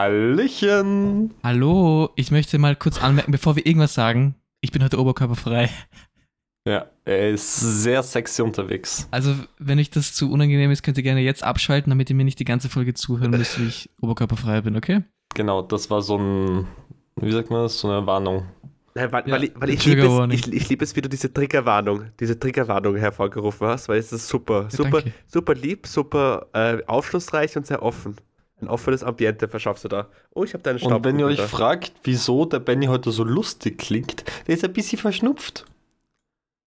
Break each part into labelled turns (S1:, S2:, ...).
S1: Hallöchen.
S2: Hallo, ich möchte mal kurz anmerken, bevor wir irgendwas sagen, ich bin heute oberkörperfrei.
S1: Ja, er ist sehr sexy unterwegs.
S2: Also, wenn euch das zu unangenehm ist, könnt ihr gerne jetzt abschalten, damit ihr mir nicht die ganze Folge zuhören müsst, wie ich oberkörperfrei bin, okay?
S1: Genau, das war so ein, wie sagt man das, so eine Warnung.
S3: Ja, weil,
S2: Ja,
S3: weil, ich, weil ich liebe es, ich, ich liebe es, wie du diese Triggerwarnung, diese Triggerwarnung hervorgerufen hast, weil es ist super,
S2: Ja,
S3: super,
S2: danke.
S3: super lieb, super äh, aufschlussreich und sehr offen. Ein offenes Ambiente verschaffst du da. Oh, ich habe deine
S1: Und wenn ihr euch fragt, wieso der Benny heute so lustig klingt, der ist ein bisschen verschnupft.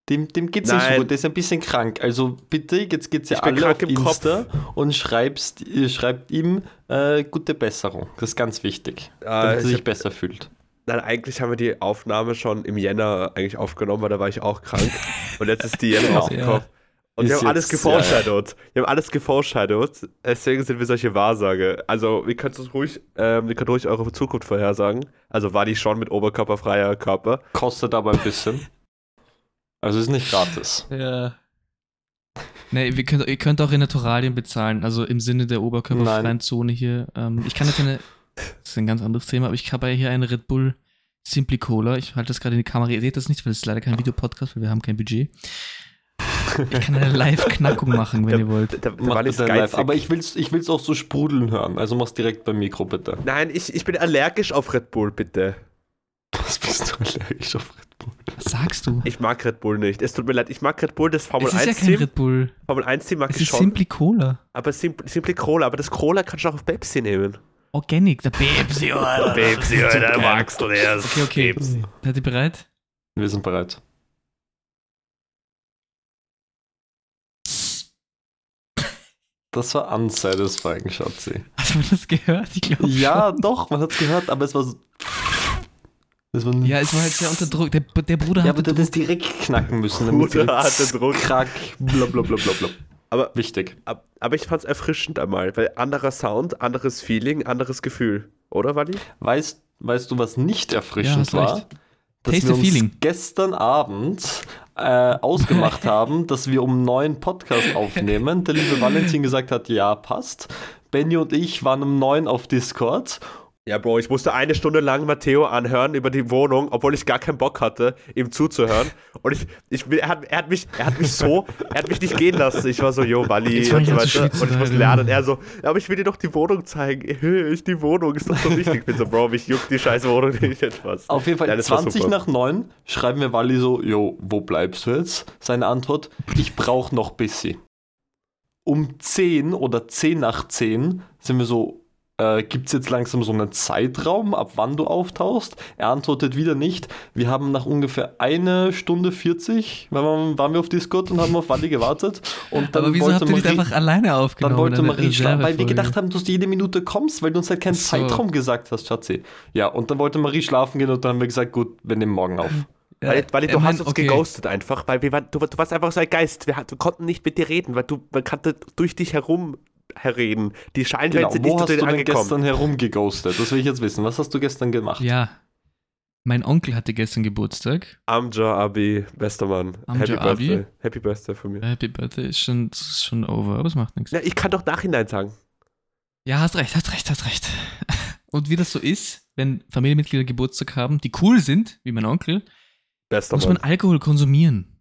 S1: Dem, dem geht's nicht so
S3: Nein.
S1: gut, der ist ein bisschen krank. Also bitte, jetzt geht's ja
S3: Ich
S1: alle auf
S3: im Kopf.
S1: Insta und schreibst, schreibt ihm äh, gute Besserung. Das ist ganz wichtig,
S3: Ah,
S1: damit er
S3: ich
S1: sich
S3: hab-
S1: besser fühlt.
S3: Nein, eigentlich haben wir die Aufnahme schon im Jänner eigentlich aufgenommen, weil da war ich auch krank. Und jetzt ist die Jänner
S1: Genau.
S3: rausgekommen.
S2: Ja.
S3: Und wir haben alles geforeshadowed. Wir haben alles geforeshadowed. Deswegen sind wir solche Wahrsage. Also, ihr könnt es ruhig, ähm, ihr könnt ruhig eure Zukunft vorhersagen. Also war die schon mit oberkörperfreier Körper.
S1: Kostet aber ein bisschen. Also ist nicht gratis.
S2: Ja. Nee, wir könnt, ihr könnt auch in Naturalien bezahlen, also im Sinne der oberkörperfreien
S1: Nein.
S2: Zone hier. Ähm, ich kann jetzt eine, das ist ein ganz anderes Thema, aber ich habe ja hier eine Red Bull Simply Cola. Ich halte das gerade in die Kamera, ihr seht das nicht, weil es ist leider kein Videopodcast, weil wir haben kein Budget. Ich kann eine Live-Knackung machen, wenn ihr wollt.
S3: Der, der
S1: Mach
S3: Mann ist
S1: bitte live. Aber ich will's, ich will's auch so sprudeln hören. Also mach's direkt beim Mikro, bitte.
S3: Nein, ich, ich bin allergisch auf Red Bull, bitte.
S1: Was bist du allergisch auf Red Bull?
S2: Was sagst du?
S3: Ich mag Red Bull nicht. Es tut mir leid, ich mag Red Bull, das Formel
S2: es ist ja
S3: 1
S2: kein
S3: Team.
S2: Red Bull.
S3: Formel 1 Team mag
S2: Es
S3: ich
S2: ist
S3: schon.
S2: Simply Cola.
S3: aber Sim Simply Cola. Aber das Cola kannst du auch auf Pepsi nehmen.
S2: Organic, der Pepsi, Alter.
S3: Pepsi,
S2: ist
S3: Alter, magst du das?
S2: Okay, okay.
S3: Pepsi.
S2: Seid ihr bereit?
S1: Wir sind bereit. Das war unsatisfying, Schatzi.
S2: Hast du das gehört? Ich glaube
S1: Ja, doch, man hat's gehört, aber es war so. Das war
S2: Ja, es war halt sehr unter Druck. Der, der Bruder
S1: ja,
S2: hatte
S1: aber du hättest direkt knacken müssen. damit
S3: Bruder hatte Druck.
S1: Krack, blablabla.
S3: Aber,
S1: Wichtig.
S3: ab- aber ich fand's erfrischend einmal, weil anderer Sound, anderes Feeling, anderes Gefühl. Oder, Wally?
S1: Weißt, weißt du, was nicht
S2: Ja,
S1: erfrischend
S2: hast
S1: war?
S2: recht.
S1: Dass
S2: Taste
S1: wir
S2: the
S1: uns
S2: feeling.
S1: gestern Abend äh, ausgemacht haben, dass wir um neun Podcast aufnehmen. Der liebe Valentin gesagt hat, ja, passt. Benny und ich waren um neun auf Discord.
S3: Ja, Bro, ich musste eine Stunde lang Matteo anhören über die Wohnung, obwohl ich gar keinen Bock hatte, ihm zuzuhören. Und ich, ich er, hat, er hat mich, er hat mich so, er hat mich nicht gehen lassen. Ich war so, yo, Wally, und
S2: ich
S3: so weiter. Und ich muss lernen. Er so, ja, aber ich will dir doch die Wohnung zeigen. Ich, die Wohnung ist doch so wichtig. Ich bin so, Bro, mich juckt die scheiß Wohnung nicht etwas.
S1: Auf jeden Fall
S3: Ja, das war
S1: 20
S3: super.
S1: nach 9 schreiben wir Wally so, jo, wo bleibst du jetzt? Seine Antwort, ich brauch noch bisschen. Um 10 oder 10 nach 10 sind wir so, äh, gibt es jetzt langsam so einen Zeitraum, ab wann du auftauchst? Er antwortet wieder nicht. Wir haben nach ungefähr eine Stunde 40, waren wir, waren wir auf Discord und haben auf Wally gewartet. Und dann
S2: Aber wieso
S1: wollte
S2: habt ihr nicht
S1: Marie-
S2: einfach alleine aufgenommen?
S1: dann wollte Marie schlafen, weil wir gedacht haben, dass du jede Minute kommst, weil du uns halt keinen
S2: so.
S1: Zeitraum gesagt hast, Schatzi. Ja, und dann wollte Marie schlafen gehen und dann haben wir gesagt, gut, wir nehmen morgen auf.
S3: Weil, weil
S2: ich
S3: du
S2: mein,
S3: hast uns
S2: okay.
S3: geghostet einfach, weil wir waren, du, du warst einfach so ein Geist. Wir, wir konnten nicht mit dir reden, weil du man kannte durch dich herum herreden. Die
S1: Genau,
S3: Scheinwelt sind
S1: wo
S3: nicht
S1: hast
S3: zu
S1: du
S3: dir
S1: denn
S3: angekommen.
S1: gestern herumgeghostet? Das will ich jetzt wissen. Was hast du gestern gemacht?
S2: Ja. Mein Onkel hatte gestern Geburtstag.
S3: Amja Abi, bester Mann.
S2: Amja
S3: Happy
S2: Abi.
S3: Birthday. Happy Birthday von mir.
S2: Happy Birthday ist schon, ist schon over, aber es macht nichts.
S3: Ja, ich kann doch Nachhinein sagen.
S2: Ja, hast recht, hast recht, hast recht. Und wie das so ist, wenn Familienmitglieder Geburtstag haben, die cool sind, wie mein Onkel,
S3: Bester
S2: muss
S3: Mann.
S2: man Alkohol konsumieren.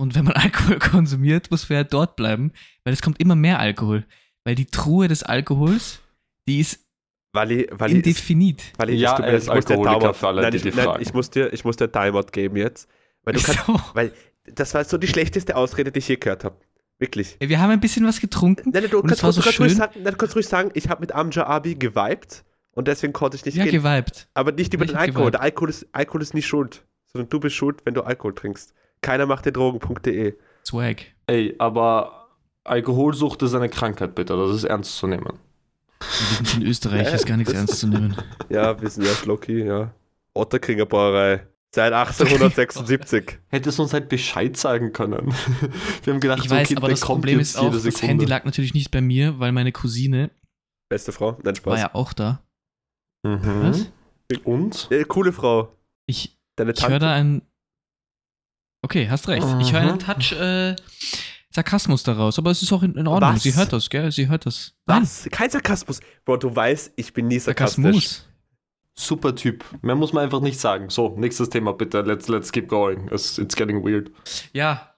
S2: Und wenn man Alkohol konsumiert, muss man ja dort bleiben, weil es kommt immer mehr Alkohol. Weil die Truhe des Alkohols, die ist
S3: Wally, Wally, ist,
S2: indefinit.
S3: Wally
S1: Ja,
S3: mir
S1: er ist
S3: ich muss
S1: Alkoholiker
S3: Timeout-
S1: für alle,
S3: nein,
S1: die
S3: ich,
S1: die
S3: nein,
S1: fragen.
S3: ich muss dir, ich muss dir Timeout geben jetzt. Weil du kannst, weil das war so die schlechteste Ausrede, die ich je gehört habe. Wirklich.
S2: Ey, Wir haben ein bisschen was getrunken.
S3: Nein, nein, du
S2: Und
S3: kannst,
S2: so
S3: kannst ruhig
S2: schön.
S3: sagen, nein, du kannst ruhig sagen, ich habe mit Amja Abi geweibt und deswegen konnte ich nicht
S2: Ja,
S3: gehen.
S2: geweibt.
S3: Aber nicht über
S2: Ich
S3: den Alkohol. Der Alkohol ist, Alkohol ist nicht schuld, sondern du bist schuld, wenn du Alkohol trinkst. Keiner macht dir Drogen.de.
S2: Swag.
S1: Ey, aber Alkoholsucht ist eine Krankheit, bitte. Das ist ernst zu nehmen.
S2: Wir sind in Österreich,
S3: Ja,
S2: ist gar nichts ernst zu nehmen.
S3: Ja, wir sind ja Schlucky, ja. Otterkringer Brauerei. Seit 1876.
S1: Hättest du uns halt Bescheid sagen können. Wir haben gedacht,
S2: Ich
S1: so,
S2: weiß, aber das Problem ist auch, das
S1: Sekunde.
S2: Handy lag natürlich nicht bei mir, weil meine Cousine
S3: Beste Frau? Nein, Spaß.
S2: war ja auch da.
S1: Mhm.
S2: Was?
S1: Und?
S3: Äh, coole Frau.
S2: Ich,
S3: Deine
S2: ich höre da ein. Okay, hast recht. Ich höre einen
S1: Mhm.
S2: Touch äh, Sarkasmus daraus, aber es ist auch in, in Ordnung.
S3: Was?
S2: Sie hört das, gell? Sie hört das. Nein,
S3: Was? Kein Sarkasmus. Bro, du weißt, ich bin nie sarkastisch.
S2: Sarkasmus.
S1: Super Typ. Mehr muss man einfach nicht sagen. So, nächstes Thema bitte. Let's, let's keep going. It's, it's getting weird.
S2: Ja.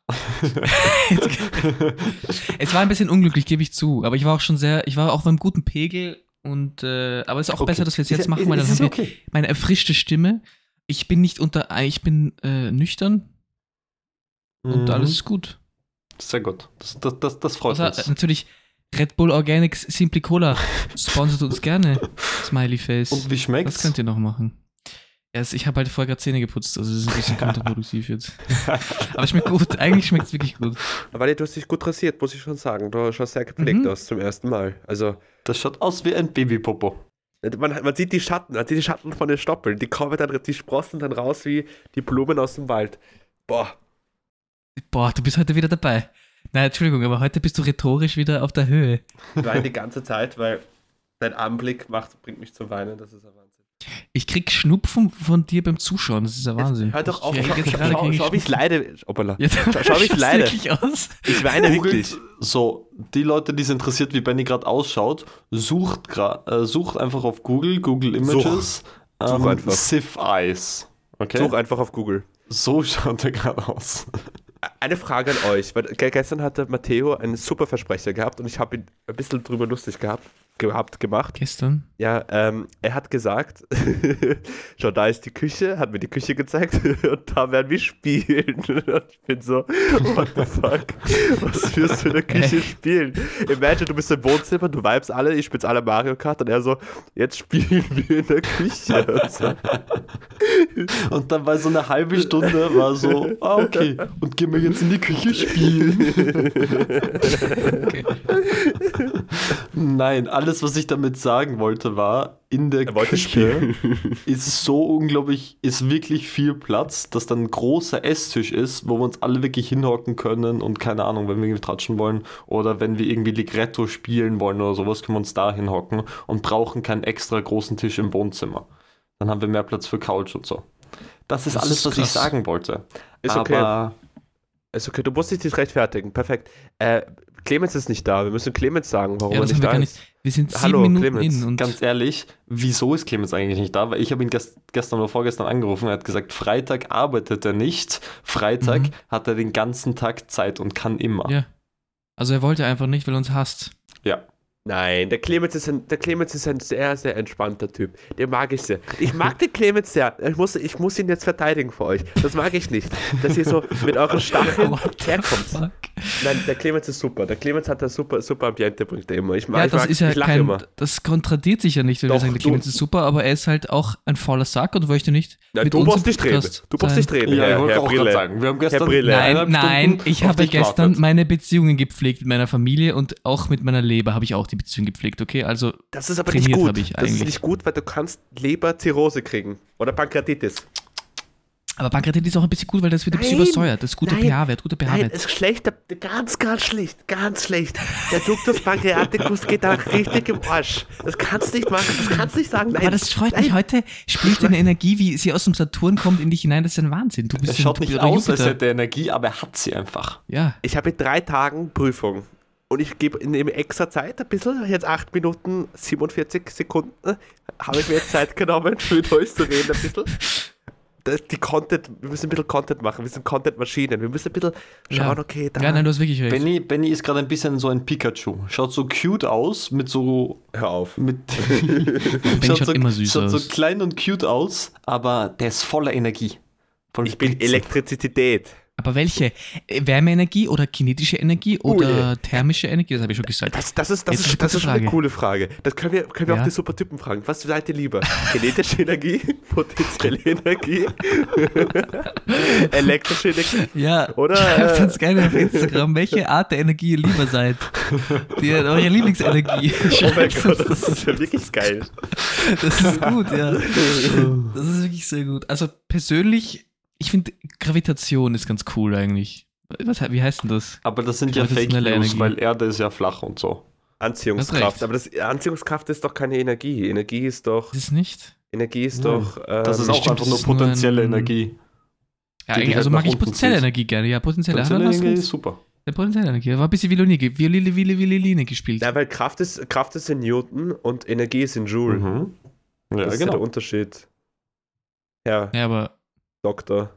S2: es war ein bisschen unglücklich, gebe ich zu. Aber ich war auch schon sehr, ich war auch beim guten Pegel und äh, aber es ist auch
S1: Okay.
S2: besser, dass wir es jetzt machen, weil dann
S1: ist
S2: haben wir
S1: okay.
S2: meine erfrischte Stimme. Ich bin nicht unter, ich bin äh, nüchtern und
S1: Mhm.
S2: alles ist gut.
S1: Sehr gut. Das, das, das, das freut
S2: äh,
S1: uns.
S2: natürlich Red Bull Organics Simply Cola sponsert uns gerne. Smiley Face.
S1: Und wie
S2: Was
S1: schmeckt's?
S2: könnt ihr noch machen? Ja, es- ich habe halt vorher gerade Zähne geputzt, also es ist ein bisschen kontraproduktiv jetzt. Aber schmeckt gut, eigentlich schmeckt es wirklich gut.
S3: Weil du hast dich gut rasiert, muss ich schon sagen. Du schaust sehr gepflegt
S2: Mhm.
S3: aus zum ersten Mal. Also,
S1: Das schaut aus wie ein Babypopo.
S3: man, man sieht die Schatten, man sieht die Schatten von den Stoppeln. Die kommen dann, die sprossen dann raus wie die Blumen aus dem Wald. Boah.
S2: Boah, du bist heute wieder dabei. Nein, Entschuldigung, aber heute bist du rhetorisch wieder auf der Höhe.
S3: Ich weine die ganze Zeit, weil dein Anblick macht, bringt mich zum Weinen. Das ist ein Wahnsinn.
S2: Ich krieg Schnupfen von dir beim Zuschauen, das ist ja Wahnsinn.
S3: Hör doch auf,
S2: Ich-
S3: schau,
S2: jetzt
S3: schau,
S2: gerade
S3: schau, schau wie ich leide. Hoppala.
S2: Ja,
S3: Schau, schau wie ich leide.
S2: wirklich aus.
S3: Ich weine
S1: Googelt
S3: wirklich.
S1: so, die Leute, die es interessiert, wie Benny gerade ausschaut, sucht, äh, sucht einfach auf Google, Google Images,
S3: Such
S1: ähm,
S3: einfach.
S1: Sif Eyes. Okay?
S3: Such einfach auf Google.
S1: So schaut er gerade aus.
S3: Eine Frage an euch, weil ge- gestern hatte Matteo einen super Versprecher gehabt und ich habe ihn ein bisschen drüber lustig gehabt, gehabt gemacht.
S2: Gestern?
S3: Ja, ähm, er hat gesagt, schau, da ist die Küche, hat mir die Küche gezeigt und da werden wir spielen. Und ich bin so, what the fuck, was wirst du in der Küche spielen? Imagine, du bist im Wohnzimmer, du vibes alle, ich spiel's alle Mario Kart und er so, jetzt spielen wir in der Küche. Und so.
S1: Und dann war so eine halbe Stunde, war so, ah, okay, und gehen wir jetzt in die Küche spielen.
S2: Okay.
S1: Nein, alles, was ich damit sagen wollte, war, in der
S3: Er
S1: Küche
S3: spielen.
S1: ist so unglaublich, ist wirklich viel Platz, dass dann ein großer Esstisch ist, wo wir uns alle wirklich hinhocken können und keine Ahnung, wenn wir irgendwie tratschen wollen oder wenn wir irgendwie Ligretto spielen wollen oder sowas, können wir uns da hinhocken und brauchen keinen extra großen Tisch im Wohnzimmer. Dann haben wir mehr Platz für Couch und so. Das ist
S2: Das
S1: alles,
S2: ist
S1: was ich sagen wollte.
S3: Ist okay.
S1: Aber
S3: Ist okay, du musst dich nicht rechtfertigen, perfekt. Äh, Clemens ist nicht da, wir müssen Clemens sagen, warum
S2: Ja,
S3: er nicht
S2: wir
S3: da
S2: nicht.
S3: ist.
S2: Wir sind sieben
S3: Hallo,
S2: Minuten
S3: Clemens.
S2: in und
S1: ganz ehrlich, wieso ist Clemens eigentlich nicht da? Weil ich habe ihn gest gestern oder vorgestern angerufen. Er hat gesagt, Freitag arbeitet er nicht. Freitag
S2: Mhm.
S1: hat er den ganzen Tag Zeit und kann immer.
S2: ja. Also er wollte einfach nicht, weil er uns hasst.
S1: Ja.
S3: Nein, der Clemens, ist ein, der Clemens ist ein sehr, sehr entspannter Typ. Den mag ich sehr. Ich mag den Clemens sehr. Ich muss, ich muss ihn jetzt verteidigen für euch. Das mag ich nicht. Dass ihr so mit euren Stacheln herkommt. Nein, der Clemens ist super. Der Clemens hat ein super, super Ambiente, bringt er immer. Ich mag,
S2: Ja,
S3: ich
S2: das
S3: mag,
S2: ist ja
S3: ich lache
S2: kein,
S3: immer.
S2: das kontradiert sich ja nicht, wenn wir
S3: Doch,
S2: sagen, der
S3: du-
S2: Clemens ist super, aber er ist halt auch ein fauler Sack und möchte nicht
S3: Nein,
S2: mit
S3: du
S2: im
S3: nicht reden. Du musst
S2: sein.
S3: nicht reden,
S1: Ja, ich
S3: Herr,
S1: wollte
S3: Herr
S1: auch gerade
S3: Brille.
S1: sagen, wir haben gestern
S3: Brille.
S2: Nein, nein, ich habe gestern meine Beziehungen gepflegt mit meiner Familie und auch mit meiner Leber habe ich auch die Beziehung gepflegt, okay? Also,
S3: Das ist aber
S2: Trainiert
S3: nicht gut.
S2: habe ich
S3: das ist nicht gut, weil du kannst Leberzirrhose kriegen. Oder Pankreatitis.
S2: aber Pankreatitis ist auch ein bisschen gut, weil das wird ein bisschen
S3: Nein,
S2: übersäuert. Das ist guter
S3: nein,
S2: pH-Wert, guter
S3: Nein,
S2: pH-Wert.
S3: ist schlecht, ganz, ganz schlecht, ganz schlecht. Der Ductus pancreaticus geht da richtig im Arsch. Das kannst du nicht machen, das kannst du nicht sagen. Nein,
S2: Aber das freut mich
S3: nein.
S2: heute. Spielt deine Energie, wie sie aus dem Saturn kommt, in dich hinein. Das ist ein Wahnsinn. Du bist
S1: Es schaut
S2: ein-
S1: nicht aus, als hätte er Energie, aber er hat sie einfach.
S2: Ja,
S3: Ich habe in drei Tagen Prüfung. Und ich gebe in dem extra Zeit ein bisschen, jetzt 8 Minuten 47 Sekunden, habe ich mir jetzt Zeit genommen, mit euch zu reden ein bisschen. Das, die Content, wir müssen ein bisschen Content machen, wir sind Content-Maschinen, wir müssen ein bisschen schauen,
S2: ja.
S3: okay, da,
S2: ja, nein, du hast wirklich recht.
S1: Benny, Benny ist gerade ein bisschen so ein Pikachu. Schaut so cute aus, mit so.
S3: hör auf.
S1: Mit
S2: schaut immer süß
S1: schaut
S2: aus.
S1: so klein und cute aus, aber der ist voller Energie. Voll
S3: Ich bin. Elektrizität.
S2: Aber welche? Äh, Wärmeenergie oder kinetische Energie oder
S3: Ui.
S2: thermische Energie? Das habe ich schon gesagt.
S3: Das, das ist, das
S2: Jetzt
S3: ist, das ist schon eine
S2: Frage.
S3: coole Frage. Das können wir, können wir
S2: Ja.
S3: auch die Supertypen fragen. Was seid ihr lieber? Kinetische Energie, potenzielle Energie, elektrische Energie?
S2: Ja,
S3: Oder,
S2: schreibt
S3: äh,
S2: uns gerne auf Instagram, welche Art der Energie ihr lieber seid. Die, eure Lieblingsenergie.
S3: Oh mein Gott, das. ist ja wirklich geil.
S2: Das ist gut, ja. Das ist wirklich sehr gut. Also persönlich, ich finde Gravitation ist ganz cool eigentlich. Was, wie heißt denn das?
S1: Aber das sind ja Fake News,
S2: Energie.
S1: weil Erde ist ja flach und so.
S3: Anziehungskraft. Aber das, Anziehungskraft ist doch keine Energie. Energie ist doch,
S2: Ist es nicht?
S3: Energie ist
S1: Nein.
S3: doch. Ähm,
S1: Das ist auch
S2: stimmt,
S1: einfach nur
S2: ist nur
S1: potenzielle
S2: ein-
S1: Energie.
S2: Ja, eigentlich, also
S1: halt
S2: mag ich potenzielle
S1: zieht.
S2: Energie gerne. Ja, potenzielle.
S1: Potenzielle Energie ist super.
S2: Der potenzielle Energie. Er war ein bisschen Violine, Violine, Violine, Violine gespielt.
S3: Ja, weil Kraft ist, Kraft ist in Newton und Energie ist in Joule.
S1: Mhm. Ja,
S3: das ist ja der
S1: genau.
S3: Unterschied. Herr
S2: Ja, aber
S3: Doktor,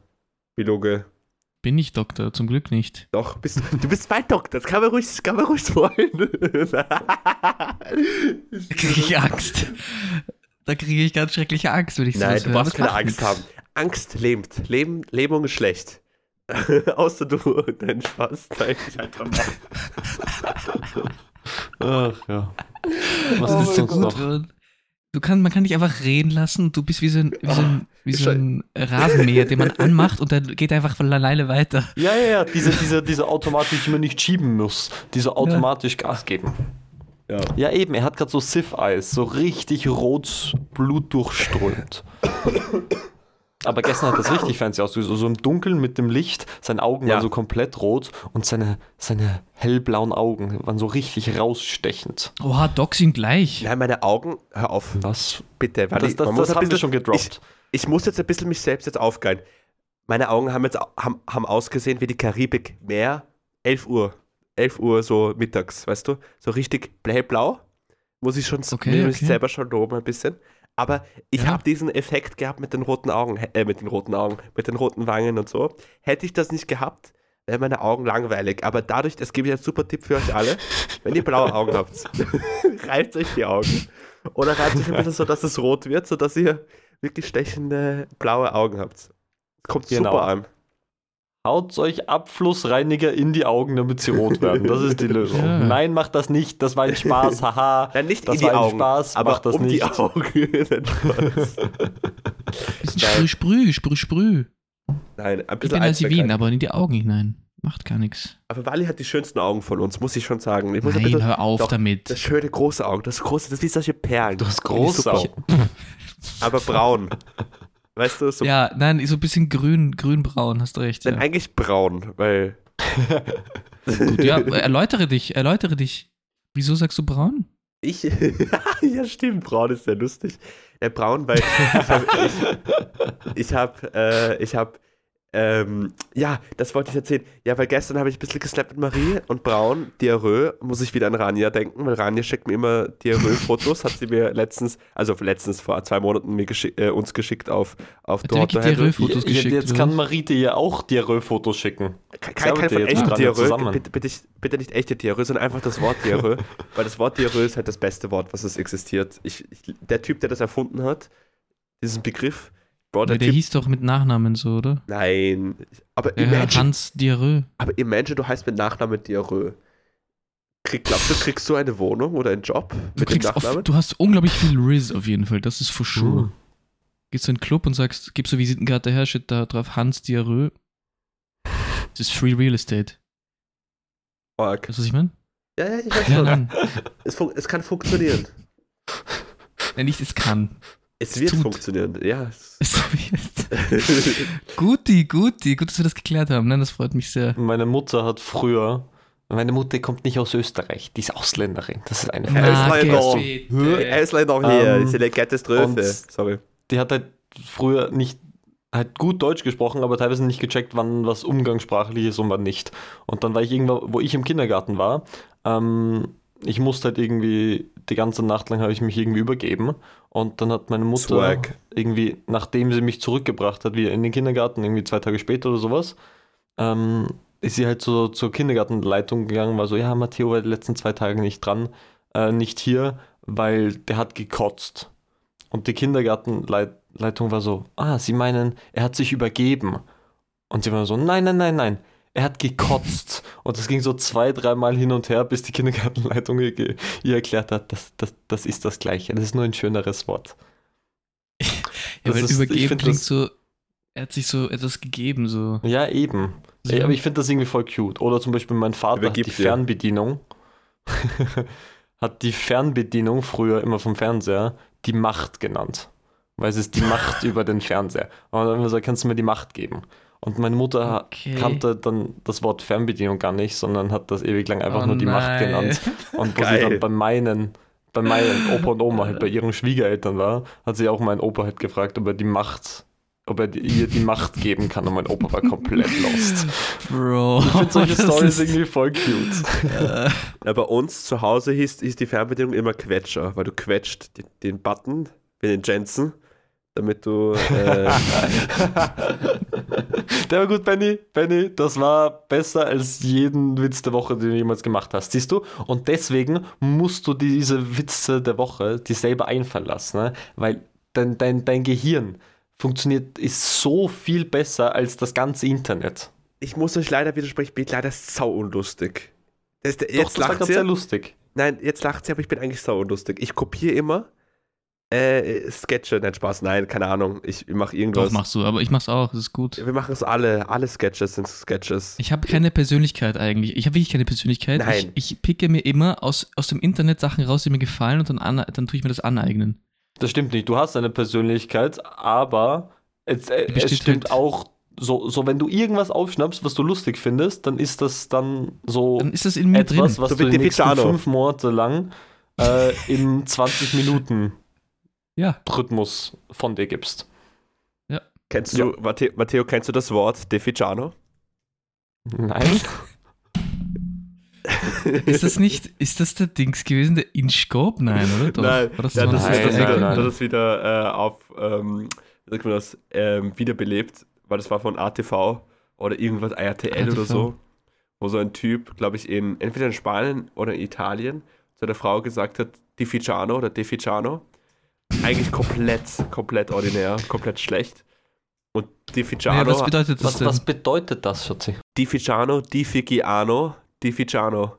S3: Biologe.
S2: bin ich Doktor, zum Glück nicht.
S3: Doch, bist, du bist mein Doktor, das kann man ruhig, das kann man ruhig wollen.
S2: Da kriege ich Angst. Da kriege ich ganz schreckliche Angst, wenn ich
S3: Nein,
S2: sowas
S3: du
S2: Was
S3: keine Angst haben. Angst lebt. Leben, Lähmung ist schlecht. Außer du, dein Spaß, dein Alter Mann.
S1: Ach ja. Was
S2: Das
S1: ist
S2: ist so
S1: sonst
S2: gut.
S1: noch?
S2: wenn- Du kann, man kann dich einfach reden lassen und du bist wie so ein, wie so ein, wie so ein Rasenmäher, den man anmacht und dann geht er einfach von alleine weiter.
S1: Ja, ja, ja, diese, diese, diese automatisch, die man nicht schieben muss. Diese automatisch Gas geben.
S3: Ja.
S1: Ja, eben, er hat gerade so Sith-Eyes, so richtig rot Blut durchströmt. Aber gestern hat das richtig fancy ausgesehen. So, so im Dunkeln mit dem Licht, seine Augen
S3: Ja.
S1: waren so komplett rot und seine, seine hellblauen Augen waren so richtig rausstechend.
S2: Oha, Docs sind gleich.
S3: Nein, meine Augen, hör auf,
S1: Was?
S3: bitte. Warte,
S1: Das, das, das
S3: ein
S1: haben
S3: bisschen-
S1: schon gedroppt.
S3: Ich, ich muss jetzt ein bisschen mich selbst jetzt aufgeilen. Meine Augen haben jetzt haben, haben ausgesehen wie die Karibik Meer. 11 Uhr. 11 Uhr so mittags, weißt du? So richtig hellblau. Muss ich schon
S2: Okay, okay.
S3: selber schon loben ein bisschen. Aber ich
S2: Ja.
S3: habe diesen Effekt gehabt mit den roten Augen, äh, mit den roten Augen, mit den roten Wangen und so. Hätte ich das nicht gehabt, wären meine Augen langweilig. Aber dadurch, das gebe ich als super Tipp für euch alle, wenn ihr blaue Augen habt, reibt euch die Augen. Oder reibt euch ein bisschen so, dass es rot wird, sodass ihr wirklich stechende blaue Augen habt. Kommt
S1: Genau.
S3: super an.
S1: Haut euch Abflussreiniger in die Augen, damit sie rot werden. Das ist die Lösung.
S2: Ja.
S1: Nein, macht das nicht. Das war ein Spaß. Haha.
S3: Nein, nicht
S1: Das
S3: in die
S1: war ein
S3: Augen,
S1: Spaß,
S3: aber
S1: macht das
S3: um die
S1: nicht.
S3: Augen. Nein, Spaß.
S2: Bisschen sprüh, sprüh, sprüh.
S3: Nein, ein
S2: Ich
S3: bisschen
S2: bin als. Wien, aber in die Augen hinein. Macht gar nichts.
S3: Aber Wally hat die schönsten Augen von uns, muss ich schon sagen. Ich
S2: Nein,
S3: bisschen,
S2: hör auf
S3: doch,
S2: damit.
S3: Das schöne große Augen, das große, das ist wie solche Perlen.
S1: Du hast
S3: Finde ich
S1: große. Augen.
S3: Aber braun. Weißt du, so
S2: Ja, nein, so ein bisschen grün, grün-braun, hast du recht.
S3: Nein,
S2: Ja.
S3: eigentlich braun, weil.
S2: Gut, ja, erläutere dich, erläutere dich. Wieso sagst du braun?
S3: Ich. ja, stimmt, braun ist sehr lustig. Ja, braun, weil ich habe. Ich, ich habe. Äh, ich habe. Ähm, ja, das wollte ich erzählen. Ja, weil gestern habe ich ein bisschen geslappt mit Marie und braun, Diarrhoe, muss ich wieder an Rania denken, weil Rania schickt mir immer Diarrhoe-Fotos, hat sie mir letztens, also letztens vor zwei Monaten mir geschick, äh, uns geschickt auf, auf
S2: wirklich Diarrhoe-Fotos
S1: Ja,
S2: geschickt?
S1: Jetzt kann
S2: was?
S1: Marite ja auch Diarrhoe-Fotos schicken.
S3: Kein, kein von
S1: ja,
S3: Diarrhoe, bitte, bitte, nicht, bitte nicht echte Diarrhoe, sondern einfach das Wort Diarrhoe, weil das Wort Diarrhoe ist halt das beste Wort, was es existiert. Ich, ich, der Typ, der das erfunden hat, diesen Begriff, boah, der
S2: Ja, der
S3: Typ,
S2: hieß doch mit Nachnamen so, oder?
S3: nein, aber imagine,
S2: Hans Diarrhoe.
S3: aber imagine, du heißt mit Nachnamen Diarrhoe. Krieg, glaubst du, kriegst du eine Wohnung oder einen Job
S2: Du,
S3: mit dem
S2: kriegst auf,
S3: Nachnamen?
S2: du hast unglaublich viel Riz auf jeden Fall, das ist for sure.
S1: Mhm.
S2: Gehst du in den Club und sagst, gibst du Visitenkarte her, steht da drauf Hans Diarrhoe. Das ist Free Real Estate.
S3: Fuck.
S2: Weißt du, was ich meine?
S3: Ja, ja, ich weiß
S2: Ja,
S3: schon. Es, fun es kann funktionieren.
S2: Nein, nicht, es kann.
S3: Es wird
S2: tut.
S3: funktionieren, ja.
S2: Es wird. Guti, guti, gut, dass wir das geklärt haben. Nein, das freut mich sehr.
S1: Meine Mutter hat früher. Meine Mutter kommt nicht aus Österreich, die ist Ausländerin. Das ist eine.
S3: Ausländer. Er noch hier, ist eine Katastrophe. Sorry.
S1: Die hat halt früher nicht halt gut Deutsch gesprochen, aber teilweise nicht gecheckt, wann was umgangssprachlich ist und wann nicht. Und dann war ich irgendwann, wo ich im Kindergarten war, ähm, ich musste halt irgendwie, die ganze Nacht lang habe ich mich irgendwie übergeben. Und dann hat meine Mutter
S3: Swag.
S1: irgendwie, nachdem sie mich zurückgebracht hat, wieder in den Kindergarten, irgendwie zwei Tage später oder sowas, ähm, ist sie halt so zur Kindergartenleitung gegangen, war so, ja, Matteo war die letzten zwei Tage nicht dran, äh, nicht hier, weil der hat gekotzt. Und die Kindergartenleitung war so, ah, Sie meinen, er hat sich übergeben. Und sie war so, nein, nein, nein, nein, er hat gekotzt. Und das ging so zwei, dreimal hin und her, bis die Kindergartenleitung ihr, ihr erklärt hat, das, das, das ist das Gleiche. Das ist nur ein schöneres Wort.
S2: Ja, weil
S1: ist-
S2: übergeben klingt
S1: das-
S2: so, er hat sich so etwas gegeben, so.
S1: Ja, eben. Ey, aber ich finde das irgendwie voll cute. Oder zum Beispiel mein Vater hat die
S3: dir.
S1: Fernbedienung. hat die Fernbedienung früher immer vom Fernseher die Macht genannt. Weil es ist die Macht über den Fernseher. Und dann haben wir gesagt, kannst du mir die Macht geben? Und meine Mutter
S2: Okay.
S1: kannte dann das Wort Fernbedienung gar nicht, sondern hat das ewig lang einfach
S2: Oh
S1: nur die Macht
S2: nein.
S1: genannt. Und wo sie
S3: Geil.
S1: dann bei meinen, bei meinen Opa und Oma halt bei ihren Schwiegereltern war, hat sie auch meinen Opa halt gefragt, ob er die Macht ob er ihr die Macht geben kann und mein Opa war komplett lost.
S2: Bro.
S1: Ich finde solche Stories
S2: ist-
S1: irgendwie voll cute.
S2: Äh,
S3: Ja, bei uns zu Hause hieß, hieß die Fernbedienung immer Quetscher, weil du quetscht den, den Button wie den Jensen, damit du. Äh,
S1: Der war gut, Benny. Benny, das war besser als jeden Witz der Woche, den du jemals gemacht hast. Siehst du? Und deswegen musst du diese Witze der Woche dir selber einfallen lassen, ne? weil dein, dein, dein Gehirn funktioniert, ist so viel besser als das ganze Internet.
S3: ich muss euch leider widersprechen, ich bin leider sau unlustig. Das,
S1: Doch,
S3: jetzt
S1: das war
S3: lacht
S1: gerade
S3: sie.
S1: sehr lustig.
S3: Nein, jetzt lacht sie, aber ich bin eigentlich sau unlustig. Ich kopiere immer äh, Sketche, nein, Spaß, nein, keine Ahnung. Ich mache irgendwas.
S2: Doch, machst du, aber ich mach's auch, das ist gut.
S3: Wir machen es alle. Alle Sketches sind Sketches.
S2: Ich habe keine Persönlichkeit eigentlich. Ich habe wirklich keine Persönlichkeit.
S3: Nein.
S2: Ich, ich picke mir immer aus, aus dem Internet Sachen raus, die mir gefallen und dann, an, dann tue ich mir das aneignen.
S1: Das stimmt nicht. Du hast eine Persönlichkeit, aber es, äh, es stimmt
S2: halt-
S1: auch so, so, wenn du irgendwas aufschnappst, was du lustig findest, dann ist das dann so
S2: Dann ist das in mir
S1: etwas,
S2: drin.
S1: was
S3: So
S1: du die nächsten fünf Monate lang äh, im 20-Minuten-Rhythmus
S2: Ja.
S1: von dir gibst.
S3: Kennst
S1: Ja.
S3: du, Matteo, Matteo, kennst du das Wort Deficiano?
S1: Nein.
S2: Ist das nicht, ist das der Dings gewesen, der Inchcorp? Nein, oder? Doch.
S3: Nein,
S2: das
S3: ja, das, ist, das,
S1: Nein,
S3: wieder,
S1: nein,
S3: das ist wieder äh, auf, ähm, wie sagt man das, ähm, wiederbelebt, weil das war von ATV oder irgendwas, RTL oder so, wo so ein Typ, glaube ich, in, entweder in Spanien oder in Italien zu der Frau gesagt hat, Deficiano oder Deficiano. Eigentlich komplett, komplett ordinär, komplett schlecht. Und Deficiano,
S2: Naja, was bedeutet das
S1: Was,
S2: denn?
S1: was bedeutet das, Schatzi?
S3: Deficiano, Dificiano, Deficiano.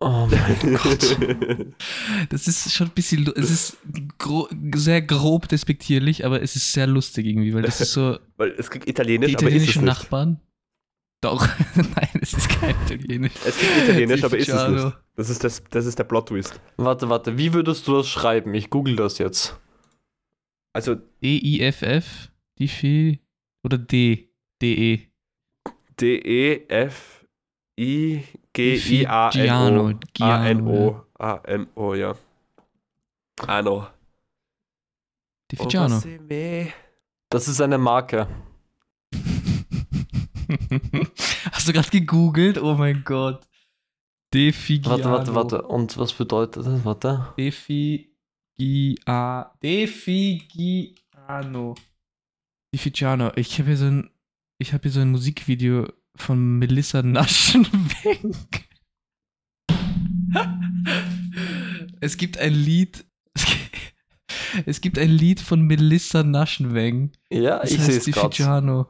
S1: Oh mein Gott.
S2: Das ist schon ein bisschen, es ist gro sehr grob despektierlich, aber es ist sehr lustig irgendwie, weil das ist so,
S3: Weil es gibt
S2: die
S3: Italienisch, aber ist es
S2: italienischen
S3: nicht.
S2: Nachbarn. Doch, nein, es ist kein Italienisch.
S3: Es gibt Italienisch, aber ist es nicht. Das ist, das, das ist der Plot-Twist.
S1: Warte, warte, wie würdest du das schreiben? Ich google das jetzt.
S3: Also
S2: D-I-F-F, die Fee, oder D, D-E.
S3: D-E-F-I-G-I-A-N-O.
S2: Giano,
S3: A-N-O. A-N-O, ja. Ano.
S2: Deficiano.
S1: Das ist eine Marke.
S2: Hast du gerade gegoogelt? Oh mein Gott. Defigiano.
S1: Warte, warte, warte. Und was bedeutet das? Warte.
S2: Defigia Defigiano. Defigiano. Ich habe hier so ein ich habe hier so ein Musikvideo von Melissa Naschenweng. es gibt ein Lied es gibt ein Lied von Melissa Naschenweng.
S1: Ja,
S2: Das
S1: ich sehe es gerade.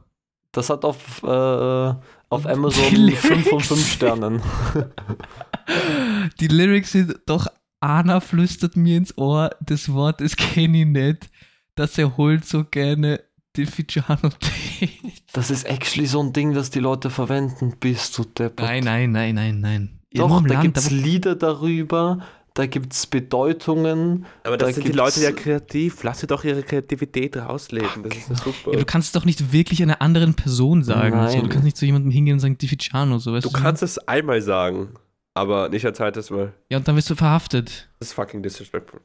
S1: Das hat auf, äh, auf Amazon
S2: die Lyrics.
S1: 5 von 5 Sternen.
S2: Die Lyrics sind doch, Anna flüstert mir ins Ohr, das Wort ist Kenny nicht, dass er holt so gerne Deficiano Tee.
S1: Das ist actually so ein Ding, das die Leute verwenden. Bist du deppert.
S2: Nein, nein, nein, nein, nein.
S1: Doch, da gibt es Lieder darüber, da gibt es Bedeutungen.
S3: Aber
S1: Da
S3: das sind die Leute ja kreativ. Lass sie doch ihre Kreativität rausleben. Das ist ja super.
S2: ja, du kannst es doch nicht wirklich einer anderen Person sagen. So,
S1: Nein.
S2: du kannst nicht zu jemandem hingehen und sagen Deficiano. So, weißt
S3: Du kannst es einmal sagen, aber nicht ein zweites Mal.
S2: Ja, und dann wirst du verhaftet.
S3: Das ist fucking disrespectful.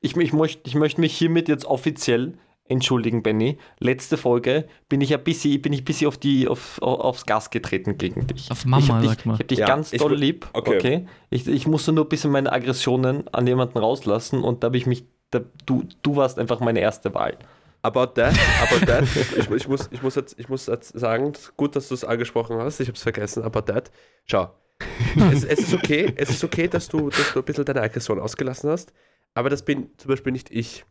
S1: Ich, ich, möcht, ich möchte mich hiermit jetzt offiziell entschuldigen, Benny. Letzte Folge bin ich ein bisschen, bin ich ein bisschen auf die, auf, au- aufs Gas getreten gegen dich.
S2: Auf Mama,
S1: ich hab dich,
S2: sag mal.
S1: Ich habe dich
S3: Ja,
S1: ganz
S3: ich
S1: doll lieb.
S3: okay.
S1: Okay. Ich, ich musste nur ein bisschen meine Aggressionen an jemanden rauslassen und da habe ich mich, da, du, du warst einfach meine erste Wahl.
S3: About that, about that. ich, ich, muss, ich, muss jetzt, ich muss jetzt sagen, gut, dass du es angesprochen hast. Ich habe es vergessen. About that. Schau. es, es ist okay, es ist okay, dass du, dass du ein bisschen deine Aggression ausgelassen hast. Aber das bin zum Beispiel nicht ich.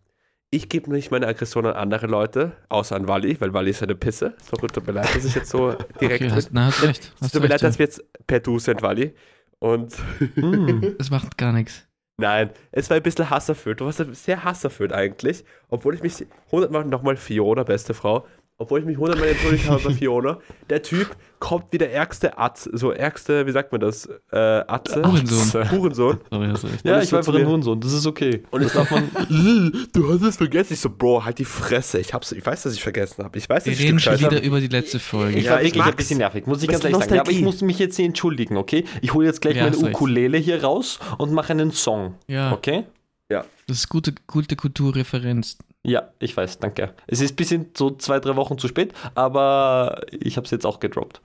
S3: Ich gebe nicht meine Aggression an andere Leute, außer an Wally, weil Wally ist eine Pisse. Es tut tut mir leid, dass ich jetzt so direkt.
S2: Okay, hast, na, hast recht.
S3: es
S2: Hast
S3: tut mir leid,
S2: ja.
S3: dass wir jetzt per Du sind, Wally. Und
S1: Hm.
S2: Das macht gar nichts.
S3: Nein, es war ein bisschen hasserfüllt. Du warst sehr hasserfüllt eigentlich. Obwohl ich mich hundertmal nochmal Fiona, beste Frau, obwohl ich mich hundertmal entschuldigt habe bei Fiona. Der Typ kommt wie der ärgste Atz, so ärgste, wie sagt man das? Äh, Atze?
S2: Hurensohn.
S3: Hurensohn.
S2: Sorry, hast recht.
S1: Ja,
S3: Und
S1: ich war einfach ein Hurensohn, das ist okay.
S3: Und
S1: das darf man.
S3: du hast es vergessen. Ich so, Bro, halt die Fresse. Ich, hab's, ich weiß, dass ich vergessen habe. Ich weiß, dass
S2: Wir
S3: ich
S2: reden schon wieder
S3: hab.
S2: über die letzte Folge.
S1: Ich
S3: Ja,
S1: war
S3: ich
S1: wirklich ein bisschen nervig, muss ich ganz ehrlich sagen. Ja, aber ich muss mich jetzt hier entschuldigen, okay? Ich hole jetzt gleich
S2: Ja,
S1: meine
S2: hast recht.
S1: Ukulele hier raus und mache einen Song,
S2: Ja.
S1: okay?
S2: Das ist gute, gute Kulturreferenz.
S1: Ja, ich weiß, danke. Es ist ein bisschen so zwei, drei Wochen zu spät, aber ich habe es jetzt auch gedroppt.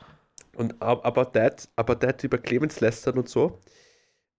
S3: Und ab- about that, about that über Clemens lästern und so.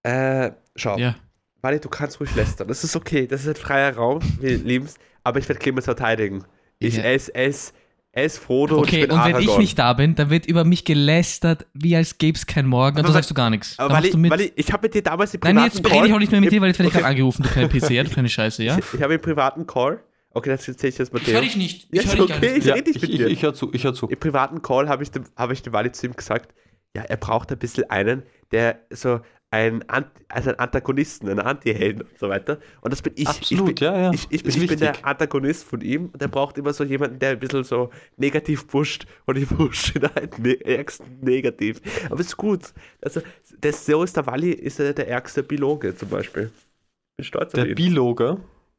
S3: Äh, schau,
S2: Ja.
S3: Wally, du kannst ruhig lästern. Das ist okay. Das ist ein freier Raum. Wir lieben es. Aber ich werde Clemens verteidigen. Ich,
S2: Ja.
S3: er, ist, er, ist, Frodo
S2: Okay,
S3: und ich bin
S2: und wenn ich
S3: Aragorn.
S2: nicht da bin, dann wird über mich gelästert, wie als gäbe es kein Morgen. Und
S3: Aber
S2: du
S3: weil-
S2: sagst du gar nichts.
S3: Aber
S2: machst du mit.
S3: Wally, ich habe mit dir damals im
S2: Nein,
S3: privaten
S2: jetzt rede ich auch nicht mehr mit dir, weil jetzt werde ich
S3: Okay.
S2: gerade angerufen, du kleine PC, ja, du kleine Scheiße, ja?
S3: Ich, ich habe im privaten Call. Okay, das erzähle ich jetzt mal
S2: Ich höre dich nicht.
S3: Ja,
S2: Ich
S3: ist
S2: höre dich gar
S3: okay.
S2: nicht.
S3: Ich
S1: ja,
S3: rede nicht
S1: ich,
S3: mit
S1: ich,
S3: dir.
S1: ich höre zu, ich höre zu.
S3: Im privaten Call habe ich, dem, habe ich dem Wally zu ihm gesagt, ja, er braucht ein bisschen einen, der so ein, Ant also einen Antagonisten, einen Anti-Helden und so weiter. Und das bin ich.
S1: Absolut,
S3: ich bin,
S1: ja, ja.
S3: Ich, ich, bin, ich bin der. Antagonist von ihm und er braucht immer so jemanden, der ein bisschen so negativ pusht und ich pushe ihn halt ne ärgsten negativ. Aber es ist gut. Also, das, so ist der Wally ist er der ärgste Biologe zum Beispiel. Bin stolz auf
S1: Der
S3: ihn.
S1: Biloge.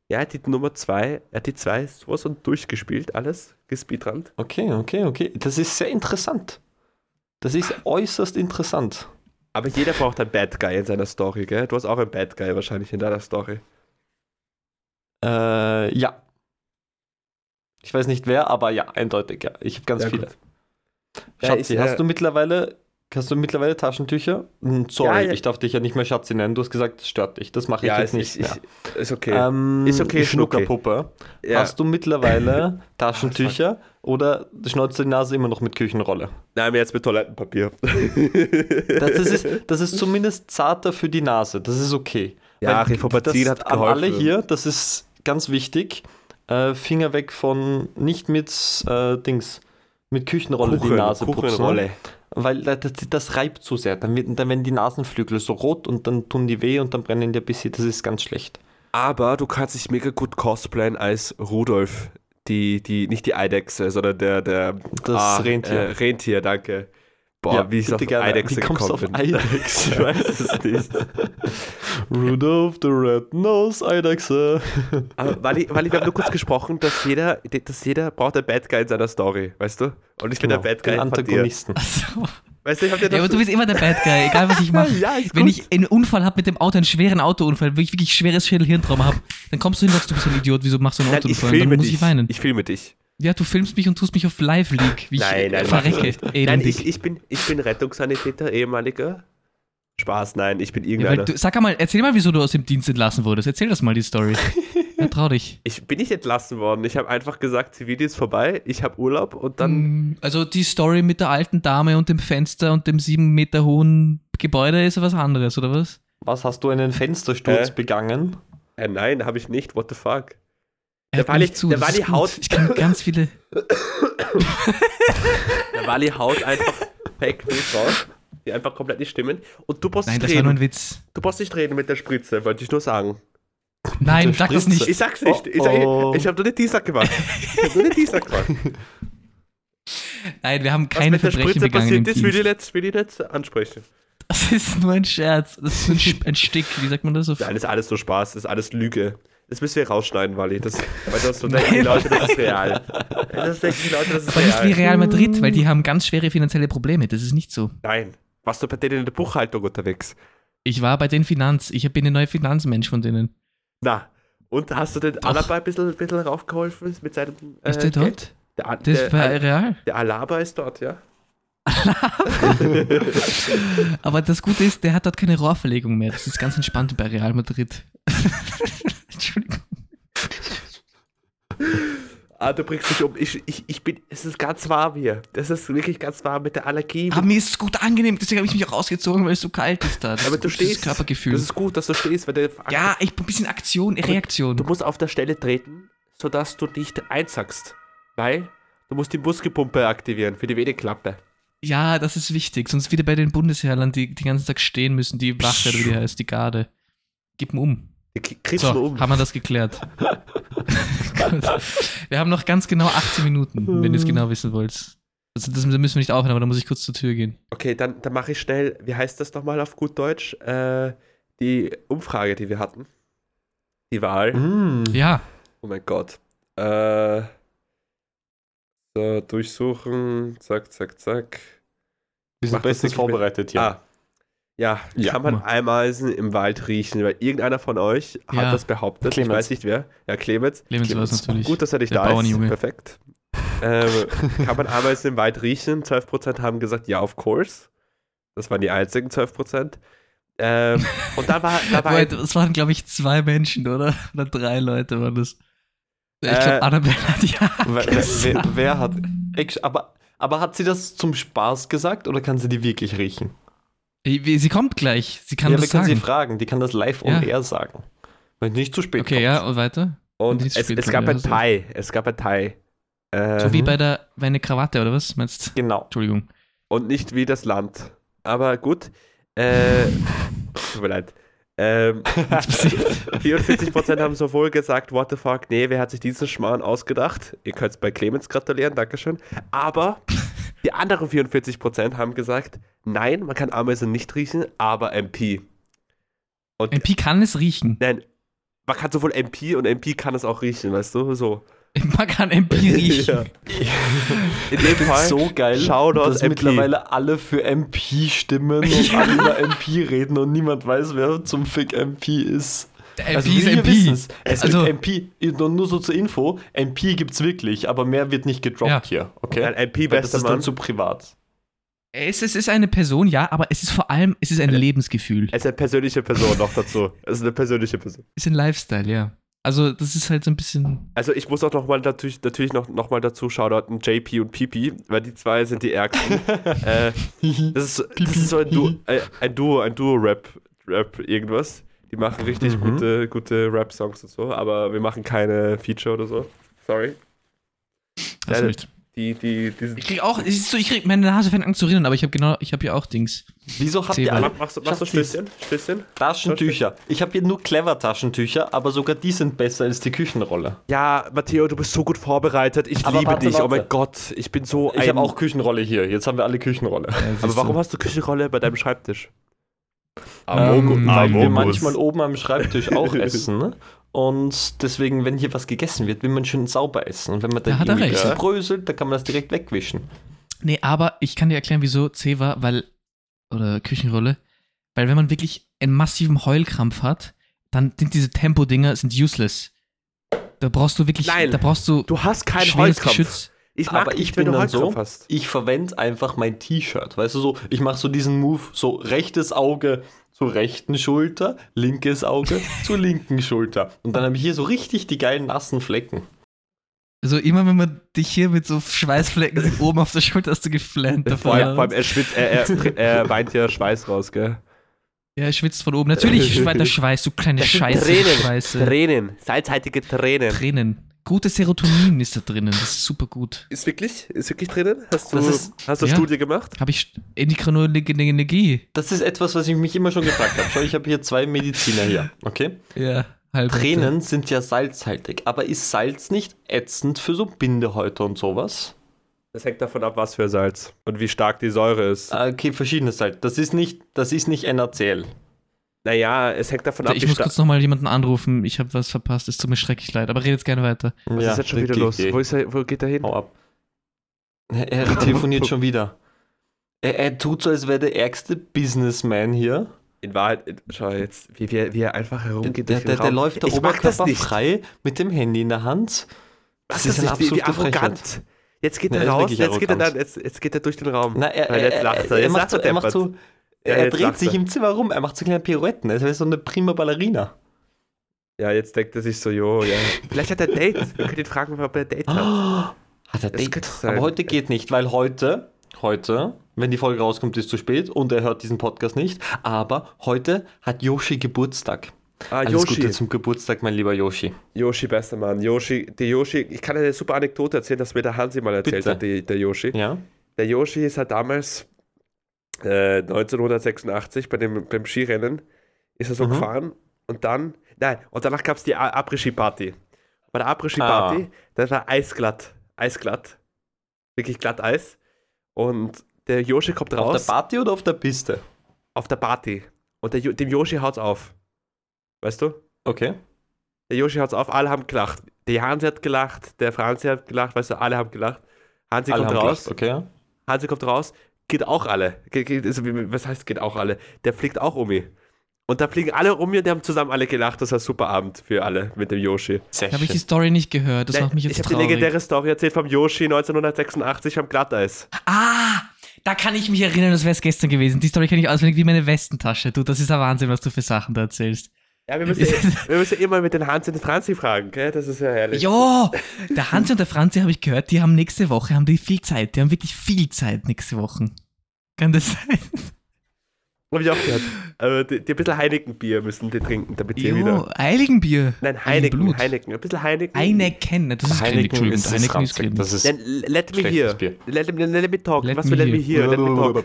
S3: Ja, er hat die Nummer 2, er hat die 2 sowas von durchgespielt, alles, gespeedrannt.
S1: Okay, okay, okay. Das ist sehr interessant. Das ist äußerst interessant.
S3: Aber jeder braucht einen Bad Guy in seiner Story, gell? Du hast auch einen Bad Guy wahrscheinlich in deiner Story.
S1: Äh, ja. Ich weiß nicht wer, aber ja, eindeutig, ja. Ich habe ganz
S3: Ja,
S1: viele.
S3: gut. Ja,
S1: Schatzi,
S3: ich, äh,
S1: hast du mittlerweile, hast du mittlerweile Taschentücher? Hm, Sorry,
S3: Ja, ja.
S1: ich darf dich ja nicht mehr Schatzi nennen. Du hast gesagt, das stört dich. Das mache ich
S3: Ja,
S1: jetzt
S3: ist,
S1: nicht
S3: ich, ist okay.
S1: Ähm,
S3: Ist okay, ist.
S1: Schnuckerpuppe.
S3: ja.
S1: Hast du mittlerweile Taschentücher oder schneuzt die Nase immer noch mit Küchenrolle?
S3: Nein, jetzt mit Toilettenpapier.
S1: Das, ist, das ist zumindest zarter für die Nase. Das ist okay.
S3: Ja,
S1: Weil das
S3: hat
S1: An alle
S3: geholfen.
S1: hier, das ist ganz wichtig. Äh, Finger weg von, nicht mit äh, Dings, mit Küchenrolle die Nase putzen.
S3: Kuchenrolle.
S1: Weil das, das, das reibt zu sehr. Dann, wird, dann werden die Nasenflügel so rot und dann tun die weh und dann brennen die ein bisschen. Das ist ganz schlecht.
S3: Aber du kannst dich mega gut cosplayen als Rudolf. Die, die, nicht die Eidechse, sondern der, der
S1: Das Rentier.
S3: Äh, Rentier, danke. Boah,
S1: Ja,
S3: wie ich auf
S1: gerne.
S3: Eidechse
S1: Wie kommst
S3: gekommen
S1: auf
S3: bin.
S1: Eidechse?
S3: ich weiß es nicht.
S1: Rudolph the Red-Nose Eidechse.
S3: Aber Wally, Wally, wir haben nur kurz gesprochen, dass jeder, dass jeder braucht einen Bad Guy in seiner Story, weißt du? Und ich bin der Bad Guy
S1: Genau, den
S3: von dir. Weißt du, ich hab dir
S2: Ja, aber du bist immer der Bad Guy, egal was ich mache.
S3: Ja,
S2: Wenn
S3: gut.
S2: ich einen Unfall habe mit dem Auto, einen schweren Autounfall, wirklich, wirklich schweres Schädel-Hirntrauma habe, dann kommst du hin und sagst, du bist ein Idiot, wieso machst du einen
S3: Nein, ich
S2: Autounfall? Und
S3: filme
S2: dann muss
S3: dich.
S2: ich weinen.
S3: Ich filme dich.
S2: Ja, du filmst mich und tust mich auf Live-League, wie
S3: Nein,
S2: ich
S3: nein, ich
S2: verrecke.
S3: nicht. Nein, ich, ich, bin, ich bin Rettungssanitäter, ehemaliger. Spaß, nein, ich bin
S2: ja,
S3: irgendeiner.
S2: du, sag einmal, erzähl mal, wieso du aus dem Dienst entlassen wurdest. Erzähl das mal, die Story. ja, trau dich.
S3: ich bin nicht entlassen worden. Ich habe einfach gesagt, Zivil ist vorbei, ich habe Urlaub und dann.
S2: Mm, Also die Story mit der alten Dame und dem Fenster und dem sieben Meter hohen Gebäude ist was anderes, oder was?
S1: Was, hast du einen Fenstersturz
S3: Äh?
S1: begangen?
S3: Äh, nein, habe ich nicht. What the fuck?
S2: Er
S3: Der Wally-
S2: nicht zu,
S3: der Wally
S2: gut.
S3: haut-
S2: Ich kann ganz viele...
S3: Der Wally haut einfach Fake News raus, die einfach komplett nicht stimmen. Und du brauchst
S2: Nein,
S3: nicht
S2: das war nur
S3: reden.
S2: ein Witz.
S3: Du brauchst nicht reden mit der Spritze, wollte ich nur sagen.
S2: Nein,
S1: Der
S2: sag das nicht.
S3: Ich sag's nicht. Ich,
S1: Oh, oh.
S3: ich habe nur den Teaser gemacht. Ich habe nur den Teaser gemacht.
S2: Nein, wir haben
S3: Was
S2: keine
S3: mit der
S2: Verbrechen
S3: Spritze
S2: begangen
S3: passiert ist, will ich, nicht, will ich nicht ansprechen.
S2: Das ist nur ein Scherz. Das ist ein, ein Stick. Wie sagt man das? Auf
S3: Nein, das ist alles so Spaß, das ist alles Lüge. Das müssen wir rausschneiden, Wally. Das, weil das so denken die Leute, das ist real. Das denken die Leute, das ist
S2: Aber
S3: real.
S2: nicht wie Real Madrid, weil die haben ganz schwere finanzielle Probleme. Das ist nicht so.
S3: Nein. Warst du bei denen in der Buchhaltung unterwegs?
S2: Ich war bei den Finanz. Ich bin ein neuer Finanzmensch von denen.
S3: Na. Und hast du den
S2: Doch.
S3: Alaba ein bisschen, ein bisschen raufgeholfen mit seinem. äh,
S2: Ist der
S3: Geld?
S2: dort?
S3: Der,
S2: Das
S3: der,
S2: war
S3: Al-
S2: Real.
S3: der Alaba ist dort, ja.
S2: Aber das Gute ist, der hat dort keine Rohrverlegung mehr. Das ist ganz entspannt bei Real Madrid. Entschuldigung.
S3: Ah, du bringst mich um. Ich, ich, ich bin. Es ist ganz warm hier. Das ist wirklich ganz warm mit der Allergie.
S2: Aber mir ist es gut angenehm, deswegen habe ich mich auch ausgezogen, weil es so kalt ist da. Das
S3: Aber
S2: ist
S3: du stehst.
S2: Körpergefühl.
S3: Das ist gut, dass du stehst, weil der,
S2: ja, ich bin ein bisschen Aktion, Reaktion.
S3: Du musst auf der Stelle treten, sodass du nicht einsackst. Weil du musst die Muskelpumpe aktivieren für die Venenklappe.
S2: Ja, das ist wichtig. Sonst wieder bei den Bundesheerlern, die den ganzen Tag stehen müssen, die Wache, oder wie die heißt, die Garde. Gib ihn um.
S3: Kriegst du
S2: So,
S3: um.
S2: haben wir das geklärt. Gut. wir haben noch ganz genau 18 Minuten, wenn ihr es genau wissen wollt. Also das müssen wir nicht aufhören, aber da muss ich kurz zur Tür gehen.
S3: Okay, dann, dann mache ich schnell, wie heißt das nochmal auf gut Deutsch? Äh, die Umfrage, die wir hatten. Die Wahl.
S1: Mm.
S2: Ja,
S3: Oh mein Gott. Äh, so, durchsuchen. Zack, zack, zack.
S1: Wir sind
S3: Mach das
S1: bestens vorbereitet hier.
S3: Ah. Ja,
S1: Ja.
S3: kann man Ameisen im Wald riechen? Weil irgendeiner von euch hat
S2: Ja.
S3: das behauptet.
S1: Clemens.
S3: Ich weiß nicht wer. Ja, Clemens.
S2: Clemens war es natürlich.
S3: Gut, dass er
S2: Der
S3: da ist. Perfekt. Ähm, kann man Ameisen im Wald riechen? 12% haben gesagt, ja, of course. Das waren die einzigen 12%. Ähm, und da war, da war
S2: das waren, glaube ich, zwei Menschen, oder? Oder drei Leute waren das. Ich
S3: Äh,
S2: glaube, Annabelle hat ja.
S1: Wer, wer, wer, hat. Aber, aber hat sie das zum Spaß gesagt oder kann sie die wirklich riechen?
S2: Sie kommt gleich. Sie kann
S1: ja,
S2: das
S1: wir können sie
S2: sagen.
S1: fragen. Die kann das live on
S2: Ja.
S1: air sagen. Wenn nicht zu spät
S2: Okay,
S1: kommt.
S2: ja, und weiter?
S3: und es, es gab ein Thai. Es gab ein Thai. Ähm,
S2: So wie bei der bei einer Krawatte, oder was? Meinst du?
S1: Genau.
S2: Entschuldigung.
S3: und nicht wie das Land. Aber gut. Äh, tut mir leid. Ähm, 44% haben sowohl gesagt, what the fuck, nee, wer hat sich diesen Schmarrn ausgedacht? Ihr könnt es bei Clemens gratulieren, Dankeschön. Aber die anderen 44% haben gesagt, nein, man kann Ameisen nicht riechen, aber MP. Und
S2: MP kann es riechen.
S3: nein, man kann sowohl MP und MP kann es auch riechen, weißt du, so.
S2: Man kann MP riechen.
S3: Ja. In dem Fall,
S1: so geil,
S3: Shoutout
S1: dass
S3: MP.
S1: mittlerweile alle für MP stimmen und
S2: Ja.
S1: alle über MP reden und niemand weiß, wer zum Fick MP ist.
S2: MP
S1: Also
S2: ist MP.
S1: wissen's. Es
S2: Also-
S1: gibt MP, nur nur so zur Info, MP gibt's wirklich, aber mehr wird nicht gedroppt
S2: Ja.
S1: hier, okay?
S3: Ein MP
S1: Weil das ist dann zu privat.
S2: Es, es ist eine Person, ja, aber es ist vor allem, es ist ein Lebensgefühl.
S3: Es ist eine persönliche Person noch dazu. Es ist eine persönliche Person.
S2: Es ist ein Lifestyle, ja. Also, das ist halt so ein bisschen.
S3: Also ich muss auch noch mal natürlich, natürlich noch, noch mal dazu shoutouten JP und Pipi, weil die zwei sind die ärgsten. äh, das, ist, das ist so ein, du äh, ein Duo, ein Duo-Rap, Rap irgendwas. Die machen richtig
S1: Mhm.
S3: gute, gute Rap-Songs und so, aber wir machen keine Feature oder so. Sorry.
S2: Hast
S3: Ja,
S2: recht.
S3: Die, die, die sind
S2: Ich krieg auch, es ist so, ich krieg, meine Nase fängt an zu rinnen, aber ich habe genau, ich habe ja auch Dings.
S1: Wieso habt ihr alle
S3: Mach- Machst du, machst du Stößchen? Stößchen?
S1: Taschentücher? Ich habe hier nur clever Taschentücher, aber sogar die sind besser als die Küchenrolle.
S3: Ja, Matteo, du bist so gut vorbereitet. Ich
S1: Aber
S3: liebe
S1: warte,
S3: dich. Oh
S1: warte.
S3: mein Gott, ich bin so
S1: Ich habe auch Küchenrolle hier. Jetzt haben wir alle Küchenrolle.
S3: Aber warum hast du Küchenrolle bei deinem Schreibtisch?
S1: Ähm, weil wir
S3: Amogus.
S1: manchmal oben am Schreibtisch auch essen. Ne? Und deswegen, wenn hier was gegessen wird, will man schön sauber essen. Und wenn man
S2: Da
S1: irgendwie ein
S2: recht.
S1: bisschen
S3: Ja.
S1: bröselt, dann kann man das direkt wegwischen.
S2: Nee, aber ich kann dir erklären, wieso C war, weil, oder Küchenrolle, weil wenn man wirklich einen massiven Heulkrampf hat, dann sind diese Tempo-Dinger sind useless. Da brauchst du wirklich,
S3: Nein,
S2: da brauchst du,
S3: Du hast keinen Heulkrampf.
S2: Geschütz.
S3: Ich mag
S1: Aber ich bin dann so,
S3: hast.
S1: ich verwende einfach mein T-Shirt. Weißt du so, ich mache so diesen Move, so rechtes Auge zur rechten Schulter, linkes Auge zur linken Schulter. Und dann habe ich hier so richtig die geilen nassen Flecken.
S2: Also immer wenn man dich hier mit so Schweißflecken sieht, oben auf der Schulter hast du geflammt davon.
S3: Vor allem, vor allem er, schwitzt, er, er, er weint ja Schweiß raus, gell?
S2: Ja, er schwitzt von oben. Natürlich schweißt der Schweiß, du kleine Scheiße.
S3: Tränen.
S2: Scheiße.
S3: Tränen, salzhaltige Tränen.
S2: Tränen. Gutes Serotonin ist da drinnen. Das ist super gut.
S3: Ist wirklich? Ist wirklich drinnen? Hast du,
S1: Das ist-
S3: hast du
S2: ja.
S3: Studie gemacht?
S2: Habe ich endokrinologische Energie.
S1: Das ist etwas, was ich mich immer schon gefragt habe. Schau, ich habe hier zwei Mediziner hier, okay?
S2: Ja, halb.
S1: Tränen sind ja salzhaltig, aber ist Salz nicht ätzend für so Bindehäute und sowas?
S3: Das hängt davon ab, was für Salz und wie stark die Säure ist.
S1: Ah, Okay, verschiedenes Salz. Das ist nicht, das ist nicht NaCl.
S3: Naja, es hängt davon ab,
S2: Ich muss kurz nochmal jemanden anrufen. Ich habe was verpasst. Es tut mir schrecklich leid. Aber redet gerne weiter.
S3: Was ist jetzt schon wieder los? Wo, ist er, wo geht er hin?
S1: Hau ab. Er, er telefoniert schon wieder. Er, er tut so, als wäre der ärgste Businessman hier.
S3: In Wahrheit, in- schau jetzt, wie, wie, wie er einfach
S1: Der,
S3: herumgeht.
S1: der,
S3: durch den
S1: der, der
S3: Raum.
S1: läuft da
S3: ich
S1: Oberkörper frei mit dem Handy in der Hand.
S3: Das
S1: Das ist
S3: wie
S1: absolute
S3: arrogant.
S1: Frechheit.
S3: Jetzt geht
S1: Ja,
S3: er
S1: ist
S3: raus, jetzt geht er, dann, jetzt, jetzt geht er durch den Raum.
S1: Na, er,
S3: Weil
S1: er,
S3: jetzt lacht
S1: er,
S3: er,
S1: er,
S3: jetzt
S1: macht
S3: lacht
S1: so,
S3: er
S1: macht so,
S3: Ja,
S1: er dreht
S3: lacht
S1: sich
S3: er.
S1: im Zimmer rum, er macht so kleine Pirouetten, als wäre so eine prima Ballerina.
S3: Ja, jetzt denkt er sich so, jo, ja. Vielleicht hat er Date. Wir können ihn fragen, ob er Date hat.
S1: Hat er
S3: Das
S1: Date? Aber heute geht nicht, weil heute, heute, wenn die Folge rauskommt, ist zu spät und er hört diesen Podcast nicht. Aber heute hat Yoshi Geburtstag.
S3: Ah,
S1: Alles
S3: Yoshi.
S1: Gute zum Geburtstag, mein lieber Yoshi.
S3: Yoshi, bester Mann. Yoshi, der Yoshi, ich kann eine super Anekdote erzählen, dass mir der Hansi mal erzählt
S1: Bitte.
S3: hat, die, der Yoshi.
S1: Ja?
S3: Der Yoshi ist halt damals äh, 1986 bei dem, beim Skirennen, ist er so
S1: Mhm.
S3: gefahren und dann, nein, und danach gab es die Après-Ski-Party. Bei der Après-Ski-Party, das war eisglatt, eisglatt, wirklich glatt Eis. Und der Yoshi kommt
S1: Auf
S3: raus
S1: der Party oder auf der Piste?
S3: auf der Party. Und der, dem Yoshi haut's auf. Weißt du?
S1: Okay.
S3: Der Yoshi haut's auf, alle haben gelacht. Der Hansi hat gelacht, der Franzi hat gelacht, weißt du, alle haben gelacht. Hansi
S1: Alle
S3: kommt raus,
S1: gelacht, Okay.
S3: Hansi kommt raus, geht auch alle. Geht, geht, also, was heißt geht auch alle? Der fliegt auch um mich. Und da fliegen alle um mir, die haben zusammen alle gelacht. Das war ein super Abend für alle mit dem Yoshi.
S1: Sehr
S2: Da habe ich die. Story nicht gehört. Das
S3: Ne,
S2: macht mich
S3: ich
S2: jetzt
S3: habe die
S2: traurig.
S3: legendäre Story erzählt vom Yoshi 1986 am Glatteis.
S2: Ah, da kann ich mich erinnern, das wäre es gestern gewesen. Die Story kenne ich auswendig wie meine Westentasche. Du, das ist ein Wahnsinn, was du für Sachen da erzählst.
S3: Ja, wir müssen, wir müssen immer mit den Hans und den Franzi fragen, gell? Das ist ja herrlich.
S2: Jo, der Hansi und der Franzi habe ich gehört, die haben nächste Woche, haben die viel Zeit. Die haben wirklich viel Zeit nächste Woche. Kann das sein?
S3: Habe ich auch gehört. Aber die, die ein bisschen Heineken-Bier müssen die trinken, damit sie
S2: Jo,
S3: wieder.
S2: Eiligenbier.
S3: Nein, Heineken,
S2: Blut.
S3: Heineken. Ein bisschen Heineken.
S2: Heineken, das ist Heineken,
S1: Heineken ist
S2: Heineken ist.
S1: Das ist
S3: let me hear. Let, me- let me talk.
S2: Let
S3: Was
S2: me
S3: will let me
S2: hear.
S3: hear? Let me talk.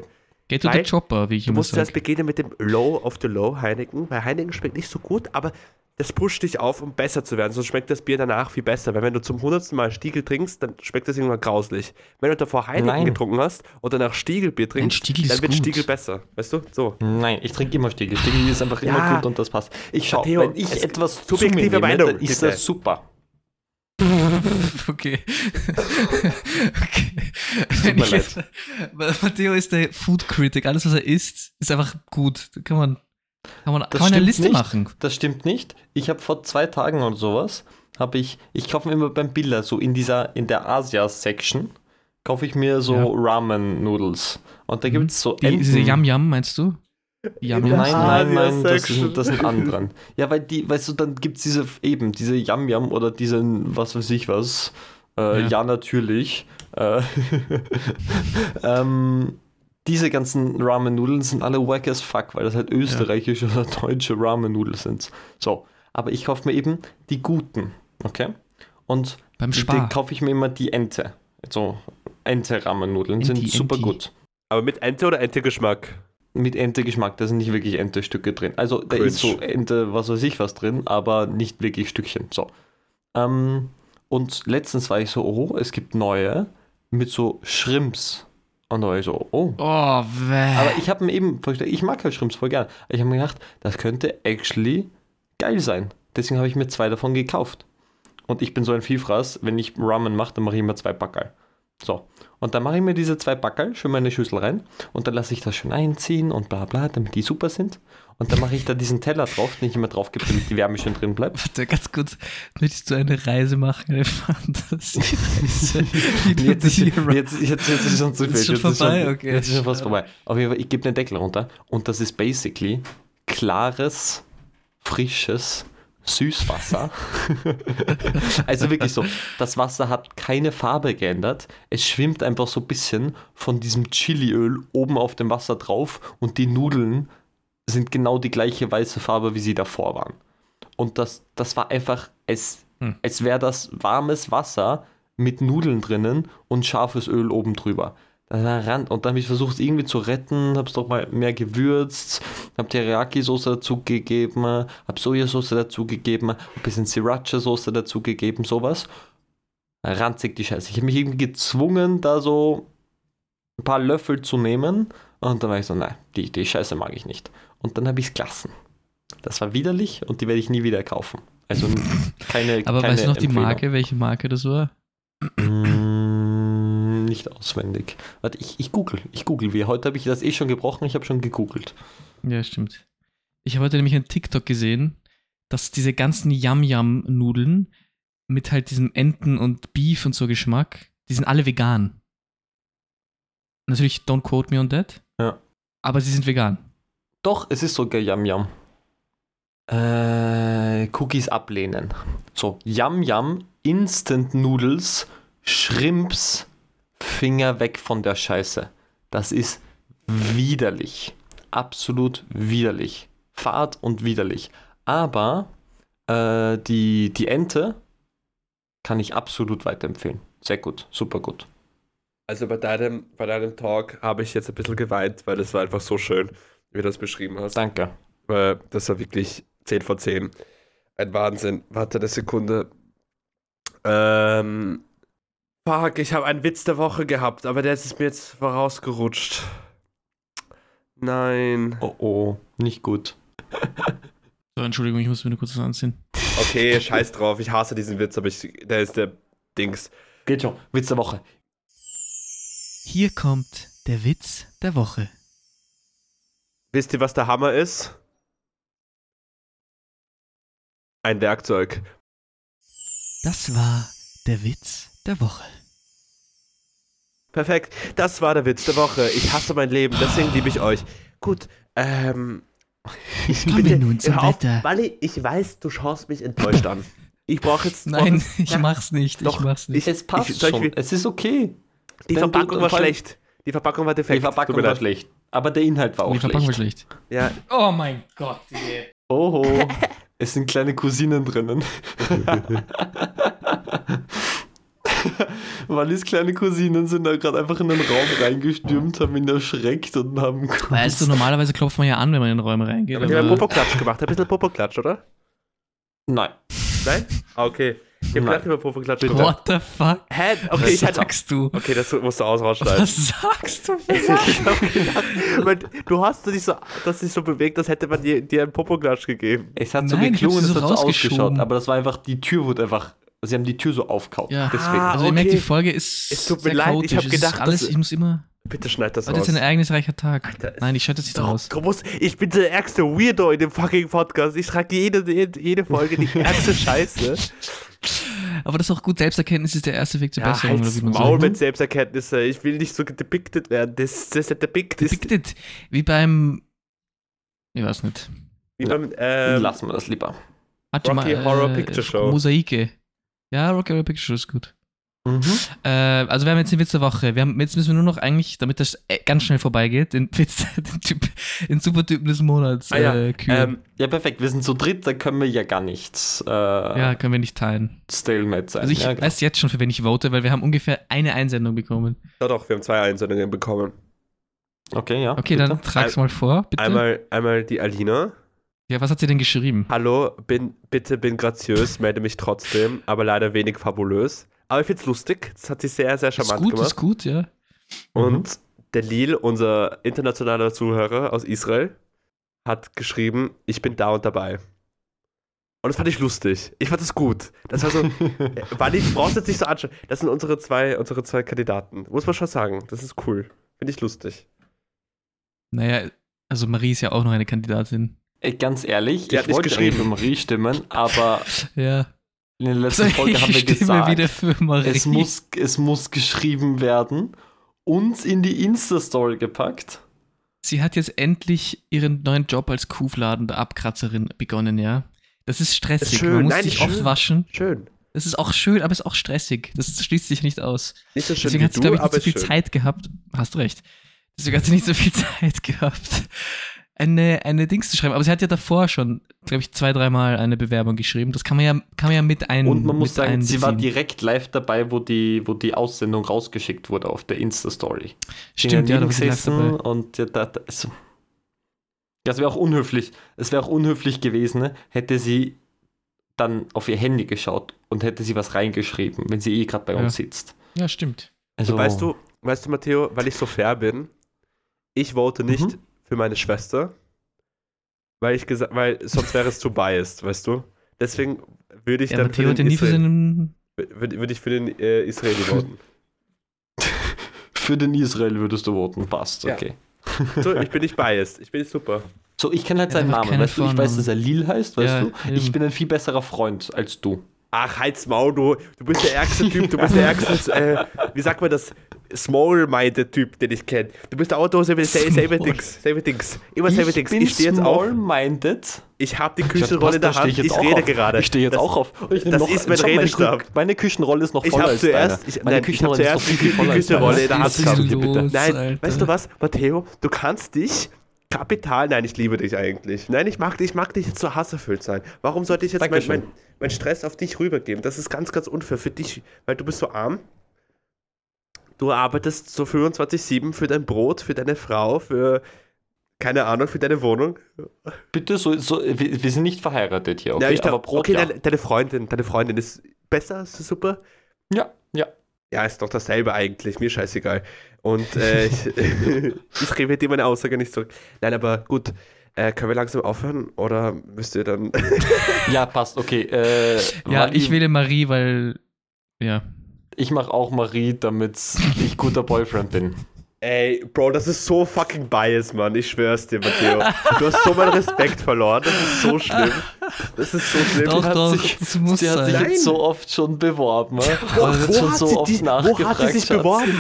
S2: Get to the
S3: Weil
S2: chopper, wie ich
S3: Du
S2: immer
S3: musst zuerst
S2: sage.
S3: beginnen mit dem Low of the Low Heineken, weil Heineken schmeckt nicht so gut, aber das pusht dich auf, um besser zu werden. Sonst schmeckt das Bier danach viel besser. Weil wenn du zum hundertsten Mal Stiegel trinkst, dann schmeckt das irgendwann grauslich. Wenn du davor Heineken
S1: Nein.
S3: getrunken hast und danach Stiegelbier trinkst,
S2: Stiegel
S3: dann wird
S2: gut.
S3: Stiegel besser. Weißt du? So.
S1: Nein, ich trinke immer Stiegel. Stiegel ist einfach immer
S3: Ja.
S1: gut und das passt. Ich schau,
S3: Theo,
S1: wenn ich etwas zu mir
S3: subjektive
S1: nehme,
S3: Meinung,
S1: dann ist
S3: bitte.
S1: das super.
S2: Okay. okay. Wenn
S1: mir
S2: jetzt, Matteo ist der Food Critic. Alles, was er isst, ist einfach gut. Da kann man, kann man, kann man eine Liste
S1: nicht.
S2: machen.
S1: Das stimmt nicht. Ich habe vor zwei Tagen oder sowas, habe ich, ich kaufe mir immer beim Billa, so in dieser, in der Asia-Section, kaufe ich mir so
S2: Ja.
S1: Ramen-Noodles. Und da
S2: Mhm.
S1: gibt es so
S2: Die, diese
S1: Enten-
S2: Yam Yam, meinst du?
S3: Der
S1: Nein, nein, nein, das sind, das sind anderen. Ja, weil die, weißt du, dann gibt es diese, eben, diese Yam Yam oder diesen, was weiß ich was, äh,
S2: Ja.
S1: ja. natürlich. Äh, ähm, diese ganzen Ramen-Nudeln sind alle wack as fuck, weil das halt österreichische oder deutsche Ramen-Nudeln sind. So, aber ich kaufe mir eben die guten, okay? Und
S2: Beim Spar.
S1: kaufe ich mir immer die Ente. So, Ente-Ramen-Nudeln sind
S2: Enti,
S1: super
S2: Enti.
S1: gut
S3: Aber mit Ente oder Ente-Geschmack?
S1: Mit Ente-Geschmack. Da sind nicht wirklich Ente-Stücke drin. Also da
S3: Cringe.
S1: ist so Ente, was weiß ich was drin, aber nicht wirklich Stückchen. So. Ähm, und letztens war ich so, oh, es gibt neue mit so Shrimps. Und da war ich so, oh.
S2: Oh, weh.
S1: Aber ich habe mir eben vorgestellt, ich mag halt Shrimps voll gern. Ich habe mir gedacht, das könnte actually geil sein. Deswegen habe ich mir zwei davon gekauft. Und ich bin so ein Vielfraß, wenn ich Ramen mache, dann mache ich immer zwei Backerl. So. Und dann mache ich mir diese zwei Backerl schön in meine Schüssel rein und dann lasse ich das schön einziehen und bla bla, damit die super sind. Und dann mache ich da diesen Teller drauf, den ich immer drauf gebe, damit die Wärme schön drin bleibt.
S2: Warte, ganz kurz. Möchtest du eine Reise machen? Eine Fantasiereise? Du
S1: Jetzt ist, jetzt, jetzt, jetzt ist es schon zu spät.
S2: schon
S1: jetzt
S2: vorbei?
S1: Ist schon,
S2: Okay.
S1: Jetzt ist schon fast vorbei. Auf jeden Fall, ich gebe den Deckel runter und das ist basically klares, frisches Süßwasser. also wirklich so, das Wasser hat keine Farbe geändert. Es schwimmt einfach so ein bisschen von diesem Chiliöl oben auf dem Wasser drauf und die Nudeln sind genau die gleiche weiße Farbe, wie sie davor waren. Und das, das war einfach, es,
S2: Hm.
S1: es wäre das warmes Wasser mit Nudeln drinnen und scharfes Öl oben drüber. Das war Rand. Und dann habe ich versucht, es irgendwie zu retten, habe es doch mal mehr gewürzt, habe Teriyaki-Soße dazugegeben, habe Sojasauce dazugegeben, ein bisschen Sriracha-Soße dazugegeben, sowas. Ranzig die Scheiße. Ich habe mich irgendwie gezwungen, da so ein paar Löffel zu nehmen. Und dann war ich so, nein, die, die Scheiße mag ich nicht. Und dann habe ich es gelassen. Das war widerlich und die werde ich nie wieder kaufen. Also keine.
S2: Aber
S1: keine
S2: weißt du noch die
S1: Empfehlung.
S2: Marke, welche Marke das war?
S1: Nicht auswendig. Warte, ich, ich google. Ich google. Wie heute habe ich das eh schon gebrochen. Ich habe schon gegoogelt.
S2: Ja, stimmt. Ich habe heute nämlich ein TikTok gesehen, dass diese ganzen Yam-Yam-Nudeln mit halt diesem Enten- und Beef und so Geschmack, die sind alle vegan. Natürlich, don't quote me on that.
S1: Ja.
S2: Aber sie sind vegan.
S1: Doch, es ist sogar Yam Yam. Äh, Cookies ablehnen. So, Yam Yam, Instant Noodles, Shrimps, Finger weg von der Scheiße. Das ist widerlich. Absolut widerlich. Fad und widerlich. Aber äh, die, die Ente kann ich absolut weiterempfehlen. Sehr gut, super gut.
S3: Also bei deinem, bei deinem Talk habe ich jetzt ein bisschen geweint, weil das war einfach so schön, wie du das beschrieben hast.
S1: Danke.
S3: Weil das war wirklich 10 von 10. Ein Wahnsinn. Warte eine Sekunde. Ähm. Fuck, ich habe einen Witz der Woche gehabt, aber der ist mir jetzt vorausgerutscht. Nein.
S1: Oh oh, nicht gut.
S2: So, Entschuldigung, ich muss mir nur kurz was anziehen.
S3: Okay, scheiß drauf. Ich hasse diesen Witz, aber ich, der ist der Dings.
S1: Geht schon. Witz der Woche.
S2: Hier kommt der Witz der Woche.
S3: Wisst ihr, was der Hammer ist? Ein Werkzeug.
S2: Das war der Witz der Woche.
S3: Perfekt. Das war der Witz der Woche. Ich hasse mein Leben, deswegen liebe ich euch. Gut, ähm. Ich
S2: Kommen wir nun zum
S3: auf,
S2: Wetter.
S3: Wally, ich weiß, du schaust mich enttäuscht an. Ich brauche jetzt.
S2: Nein, ich
S3: Ja,
S2: mach's nicht.
S3: Doch,
S2: ich mach's nicht.
S1: Es passt
S3: Ich- ich
S1: schon.
S3: wie-
S1: Es ist okay.
S3: Die
S1: Wenn du-
S3: Verpackung war
S1: vor allem-
S3: schlecht. Die Verpackung war defekt.
S1: Die Verpackung war schlecht. Aber der Inhalt war auch
S2: die Verpackung war
S1: schlecht.
S2: schlecht.
S3: Ja,
S2: Oh mein Gott. ey.
S1: Oho. es sind kleine Cousinen drinnen. Wallis kleine Cousinen sind da gerade einfach in den Raum reingestürmt, haben ihn erschreckt und haben
S2: Weißt du, normalerweise klopft man ja an, wenn man in den Räume reingeht.
S3: aber die haben Popoklatsch gemacht. Ein bisschen Popoklatsch, oder?
S1: Nein.
S3: Nein? Ah, okay. Ich hab gedacht, über Popoklatsch gemacht.
S2: what the fuck?
S3: Hä? Okay,
S2: Was
S3: ich hatte.
S2: sagst du?
S3: Okay, das musst du aus rausschneiden.
S2: Was sagst du?
S3: Ich hab gedacht, du hast dich so, dass dich so bewegt, als hätte man dir, dir einen Popoklatsch gegeben.
S1: Es hat so
S2: Nein,
S1: geklungen, es
S2: so
S1: hat so ausgeschaut, aber das war einfach, die Tür wurde einfach, sie haben die Tür so aufgehauen.
S2: Ja.
S1: Deswegen.
S3: Ah,
S2: Also ihr merkt,
S3: okay.
S2: die Folge ist
S3: Es tut mir
S2: sehr
S3: leid, ich
S2: chaotisch.
S3: hab
S2: Es
S3: gedacht,
S2: alles,
S3: das-
S2: ich muss immer...
S3: Bitte schneid das
S2: Heute
S3: raus.
S2: ist ein ereignisreicher Tag.
S3: Alter,
S2: Nein, ich schalte das nicht raus.
S3: musst, ich bin der ärgste Weirdo in dem fucking Podcast. Ich trage jede, jede, Folge die ärgste Scheiße.
S2: Aber das ist auch gut. Selbsterkenntnis ist der erste Weg zur
S3: Ja,
S2: Besserung.
S3: halt's
S2: oder wie man
S3: Maul
S2: sagt.
S3: mit Selbsterkenntnisse. Ich will nicht so depicted werden. Das, das ist depicted.
S2: Depicted. Wie beim... Ich weiß nicht.
S3: Wie beim, ähm,
S1: Lassen wir das lieber.
S2: Warte
S3: Rocky Horror Picture Show.
S2: Mosaike. Ja, Rocky Horror Picture Show ist gut.
S1: Mhm.
S2: Äh, also wir haben jetzt den Witz der Woche. Wir haben, jetzt müssen wir nur noch eigentlich, damit das äh, ganz schnell vorbeigeht, den Witz, den, typ, den Supertypen des Monats
S3: Ah ja,
S2: äh,
S3: ähm,
S1: Ja, perfekt. Wir sind zu dritt, da können wir ja gar nichts äh,
S2: ja, können wir nicht teilen.
S1: Stalemate sein.
S2: Also ich
S1: ja, genau.
S2: weiß jetzt schon, für wen ich vote, weil wir haben ungefähr eine Einsendung bekommen.
S3: ja doch, wir haben zwei Einsendungen bekommen.
S1: Okay, ja.
S2: Okay,
S1: bitte.
S2: dann trag's mal vor, bitte.
S3: Einmal, einmal die Alina.
S2: Ja, was hat sie denn geschrieben?
S3: Hallo, bin, bitte bin graziös, melde mich trotzdem, aber leider wenig fabulös. Aber ich find's lustig. Das hat sie sehr, sehr
S2: Ist
S3: charmant
S2: gut,
S3: gemacht.
S2: ist gut, ja.
S3: Und der Lil, unser internationaler Zuhörer aus Israel, hat geschrieben, ich bin da und dabei. Und das fand ich lustig. Ich fand das gut. Das war so, äh, war nicht, brauchst jetzt nicht so anschauen. Das sind unsere zwei, unsere zwei Kandidaten. Muss man schon sagen. Das ist cool. Finde ich lustig.
S2: Naja, also Marie ist ja auch noch eine Kandidatin.
S1: Ganz ehrlich,
S3: Die hat
S1: ich wollte eigentlich
S3: geschrieben.
S1: für Marie stimmen, aber
S2: Ja.
S1: in der letzten
S2: Also
S1: Folge haben wir gesagt,
S2: wieder für Marie.
S1: es muss, es muss geschrieben werden, uns in die Insta-Story gepackt.
S2: Sie hat jetzt endlich ihren neuen Job als Kuhfladen der Abkratzerin begonnen, ja. Das ist stressig.
S3: Ist schön.
S2: Man muss
S3: Nein,
S2: sich
S3: ist
S2: oft
S3: schön.
S2: waschen.
S3: Schön.
S2: Das ist auch schön, aber es ist auch stressig. Das schließt sich nicht aus.
S3: Nicht so schön
S2: Deswegen
S3: wie
S2: hat sie, glaube ich, nicht so viel
S3: schön.
S2: Zeit gehabt. Hast recht. Deswegen hat sie nicht so viel Zeit gehabt, eine, eine Dings zu schreiben. Aber sie hat ja davor schon, glaube ich, zwei, dreimal eine Bewerbung geschrieben. Das kann man ja, kann man ja mit ein.
S1: Und man muss sagen, sie war
S2: einbeziehen.
S1: direkt live dabei, wo die, wo die Aussendung rausgeschickt wurde auf der Insta-Story.
S2: Stimmt, ja, da war sie live
S1: gesessen
S2: dabei.
S1: und ja, da, da, also, das wäre auch unhöflich. Es wäre auch unhöflich gewesen, ne, hätte sie dann auf ihr Handy geschaut und hätte sie was reingeschrieben, wenn sie eh gerade bei
S2: Ja.
S1: uns sitzt.
S2: Ja, stimmt.
S1: Also,
S3: Weißt du, weißt du, Matteo, weil ich so fair bin, ich vote nicht
S1: Mhm.
S3: Für meine Schwester, weil ich gesagt, weil sonst wäre es zu biased, weißt du? Deswegen würde ich
S2: Ja,
S3: dann für
S2: ja
S3: den,
S2: nie für
S3: Israel,
S2: seinen.
S3: würde, würde ich für den äh, Israeli voten.
S1: für den Israel würdest du voten, passt,
S3: Ja.
S1: okay.
S3: So, ich bin nicht biased, ich bin super.
S1: So, ich kenne halt
S2: Ja,
S1: seinen
S2: einfach
S1: Namen, weißt du, ich weiß, dass er Lil heißt, weißt
S2: Ja,
S1: du? Ich
S2: eben.
S1: bin ein viel besserer Freund als du.
S3: Ach, halt's Maul, du, du bist der ärgste Typ, du bist der ärgste, äh, wie sagt man das, small-minded Typ, den ich kenne. Du bist der Auto, selbe, selbe, selbe
S2: Small.
S3: Dings, selbe Dings, immer selbe Dings.
S1: bin
S3: Ich stehe jetzt auf,
S1: small-minded.
S3: ich habe die Küchenrolle in der Hand, ich,
S1: auch
S3: rede
S1: auf.
S3: gerade.
S1: Ich stehe jetzt
S3: das,
S1: auch auf. Ich nehm
S3: das
S1: noch-
S3: ist mein
S1: meine
S3: Redestab.
S1: Kü- Meine Küchenrolle ist noch
S3: Ich
S1: voller
S3: habe
S1: als
S3: zuerst, ich,
S1: meine
S3: nein, ich
S1: Küchenrolle ist noch
S3: zuerst
S1: viel,
S3: die,
S1: viel voller
S3: Küchenrolle in der Hand gehabt. Nein,
S2: Alter?
S3: weißt du was, Matteo, du kannst dich kapital, nein, ich liebe dich eigentlich. Nein, ich mag dich, ich mag dich jetzt so hasserfüllt sein. Warum sollte ich jetzt mein, mein, mein Stress auf dich rübergeben? Das ist ganz, ganz unfair für dich, weil du bist so arm. Du arbeitest so 24-7 für dein Brot, für deine Frau, für, keine Ahnung, für deine Wohnung.
S1: Bitte, so, so, wir, wir sind nicht verheiratet hier, okay?
S3: ja, ich glaub,
S1: aber Brot,
S3: okay,
S1: ja.
S3: deine, deine Freundin, deine Freundin ist besser, ist super.
S1: ja, ja.
S3: Ja, ist doch dasselbe eigentlich, mir scheißegal. Und äh, ich, ich revidiere meine Aussage nicht zurück. Nein, aber gut, äh, können wir langsam aufhören oder müsst ihr dann.
S1: Ja, passt, okay. Äh,
S2: Ja,
S1: Wally,
S2: ich wähle Marie, weil. Ja.
S1: Ich mache auch Marie, damit ich guter Boyfriend bin.
S3: Ey, Bro, das ist so fucking bias, Mann. Ich schwör's dir, Matteo. Du hast so meinen Respekt verloren. Das ist so schlimm. Das ist so schlimm.
S2: Doch,
S1: hat
S2: doch,
S1: sich-
S2: das muss
S1: Sie hat sich jetzt so oft schon beworben. ne?
S3: Wo, wo,
S1: schon
S3: hat
S1: so oft
S3: die, wo hat sie sich
S1: Schatz.
S3: beworben?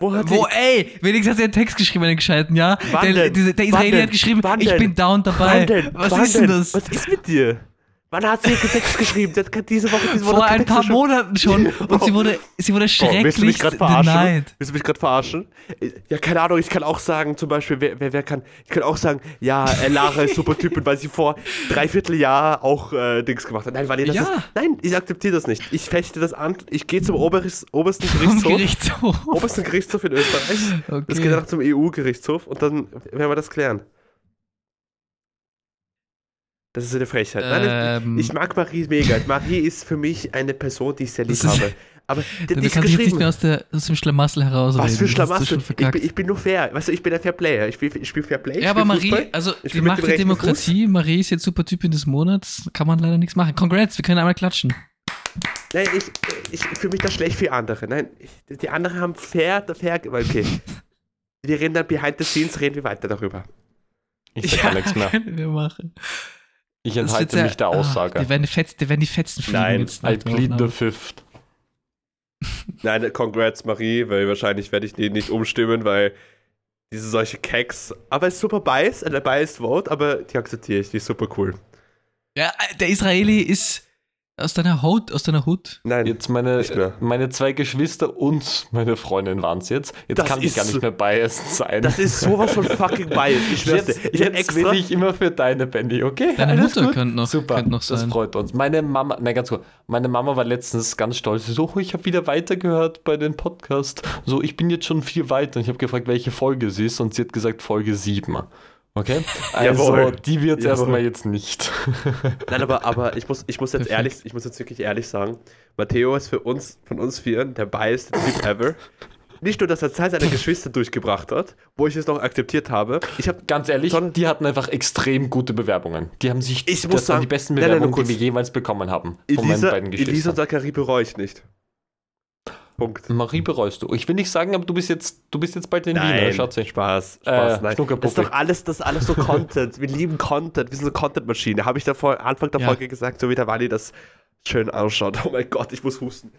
S3: Wo hat
S2: Wo, ey, wenigstens hat er einen Text geschrieben, einen gescheiten, ja?
S3: Wann
S2: Der, der Israeli hat geschrieben,
S3: Wann
S2: ich bin down dabei.
S3: Wann?
S2: Was ist denn das?
S3: Was ist mit dir? Wann hat sie Text geschrieben? Sie hat diese Woche, diese Woche
S2: Vor ein paar. Monaten schon. Und sie wurde, sie wurde
S3: Bro, willst du mich
S2: schrecklich
S3: gerade verarschen? Willst du mich gerade verarschen? Ja, keine Ahnung, ich kann auch sagen, zum Beispiel, wer, wer, wer kann, ich kann auch sagen, ja, äh, Lara ist super Typin, weil sie vor dreiviertel Jahr auch äh, Dings gemacht hat. Nein, weil das
S2: Ja.
S3: ist, nein, ich akzeptiere das nicht. Ich fechte das an, ich gehe zum Oberis, obersten Gerichtshof,
S2: Gerichtshof.
S3: obersten Gerichtshof in Österreich. Das geht
S2: Okay.
S3: danach zum EU-Gerichtshof und dann werden wir das klären. Das ist eine Frechheit. Nein,
S2: Ähm,
S3: ich, ich mag Marie mega. Marie ist für mich eine Person, die ich sehr lieb
S2: Das ist-
S3: habe. Aber die
S2: kannst dich jetzt nicht
S3: geschrieben.
S2: mehr aus, der, aus dem Schlamassel herausreden.
S3: Was für Schlamassel. Ich bin, ich bin nur fair. Weißt du, ich bin ein Fair Player. Ich spiele spiel Fair Play.
S2: Ja, aber
S3: spiel
S2: Marie,
S3: Fußball.
S2: also die Macht der Demokratie, Marie ist jetzt super Typin des Monats, kann man leider nichts machen. Congrats, wir können einmal klatschen.
S3: Nein, ich, ich, ich fühle mich da schlecht für andere. Nein, ich, die anderen haben fair, fair. Okay. Wir reden dann behind the scenes, reden wir weiter darüber.
S1: Ich sag gar nichts mehr.
S2: können wir machen.
S1: Ich enthalte
S2: wird
S1: mich der
S2: ah,
S1: Aussage.
S2: Die werden die, Fetz, die, werden die Fetzen fliegen.
S3: Nein,
S2: jetzt
S1: I plead the fifth.
S3: Nein, congrats Marie, weil wahrscheinlich werde ich die nicht umstimmen, weil diese solche Keks. Aber es ist super biased, eine biased Vote, aber die akzeptiere ich, die ist super cool.
S2: Ja, der Israeli ist aus deiner Haut, aus deiner Hut.
S3: Nein,
S1: Jetzt meine,
S3: Nicht mehr.
S1: meine zwei Geschwister und meine Freundin waren es jetzt. Jetzt
S3: Das
S1: kann ich gar nicht mehr biased sein.
S3: das ist sowas von fucking biased. Ich schwör's
S1: jetzt
S3: Ich
S1: jetzt
S3: extra.
S1: will ich immer für deine Benny, okay?
S2: Deine
S1: Alles
S2: Mutter
S1: gut?
S2: könnte noch,
S1: Super,
S2: könnte noch
S1: das
S2: sein.
S1: freut uns. Meine Mama, nein, ganz kurz. Meine Mama war letztens ganz stolz. Sie so, oh, ich habe wieder weitergehört bei den Podcast. So, ich bin jetzt schon viel weiter. Und ich habe gefragt, welche Folge sie ist. Und sie hat gesagt, Folge 7. Okay? Also,
S3: Jawohl.
S1: die wird es erstmal jetzt nicht.
S3: Nein, aber, aber ich, muss, ich muss jetzt ehrlich, ich muss jetzt wirklich ehrlich sagen, Matteo ist für uns, von uns Vieren, der biased Typ ever. Nicht nur, dass er Zeit seiner Geschwister durchgebracht hat, wo ich es noch akzeptiert habe. Ich habe
S1: Ganz ehrlich,
S3: Sondern-
S1: die hatten einfach extrem gute Bewerbungen. Die haben sich,
S3: Ich
S1: das
S3: muss
S1: waren
S3: sagen-
S1: die besten
S3: Nein, nein,
S1: Bewerbungen,
S3: kurz.
S1: die wir jemals bekommen haben. Von meinen
S3: Elisa,
S1: beiden
S3: Elisa
S1: Geschwistern.
S3: und Zachary bereue ich nicht. Punkt.
S1: Marie bereust du. Ich will nicht sagen, aber du bist jetzt, du bist jetzt bald in Wien,
S3: Nein,
S1: Schatzi.
S3: Spaß, Spaß,
S1: Äh,
S3: nein. Das ist doch alles, das ist alles so Content. Wir lieben Content. Wir sind so Content-Maschine. Habe ich da vor Anfang der
S2: Ja.
S3: Folge gesagt, so wie der Wally das schön ausschaut. Oh mein Gott, ich muss husten.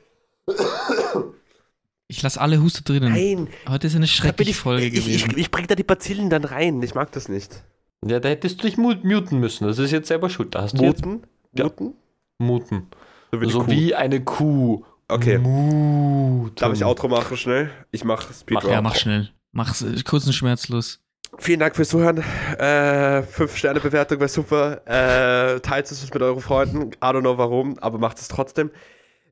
S2: Ich lasse alle Huste drinnen.
S3: Nein,
S2: Heute ist eine schreckliche
S3: ich,
S2: Folge
S3: ich,
S2: gewesen.
S3: ich, ich bringe da die Bazillen dann rein. Ich mag das nicht.
S1: Ja, da hättest du dich mu- muten müssen. Das ist jetzt selber schuld. Da hast du jetzt
S3: Muten?
S1: Ja.
S3: Muten?
S1: muten.
S3: So wie
S1: so wie eine Kuh.
S3: Okay.
S1: Muten.
S3: Darf ich Outro machen schnell? Ich mache Speedrun.
S2: ja, mach schnell. Mach's äh, kurz und schmerzlos.
S3: Vielen Dank fürs Zuhören. Äh, fünf Sterne Bewertung wäre super. Äh, teilt es mit euren Freunden. I don't know warum, aber macht es trotzdem.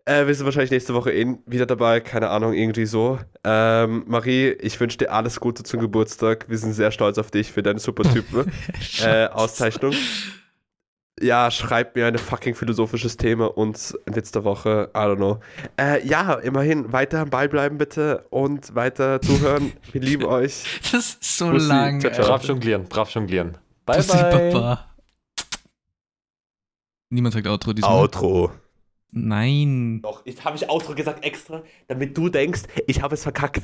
S3: Äh, wir sind wahrscheinlich nächste Woche eh wieder dabei. Keine Ahnung, irgendwie so. Ähm, Marie, ich wünsche dir alles Gute zum Geburtstag. Wir sind sehr stolz auf dich für deine super Typen. äh, Auszeichnung ja, schreibt mir ein fucking philosophisches Thema und letzte Woche, I don't know. Äh, ja, immerhin, weiter am Ball bleiben bitte und weiter zuhören. Wir lieben euch.
S2: Das ist so
S3: Bussi.
S2: lang.
S3: Ciao, ciao.
S1: Brav jonglieren, brav jonglieren. Bye,
S2: Bussi,
S1: bye.
S2: Papa. Niemand sagt Outro diesmal.
S3: Outro.
S2: Nein.
S3: Doch, jetzt habe ich Outro gesagt extra, damit du denkst, ich habe es verkackt.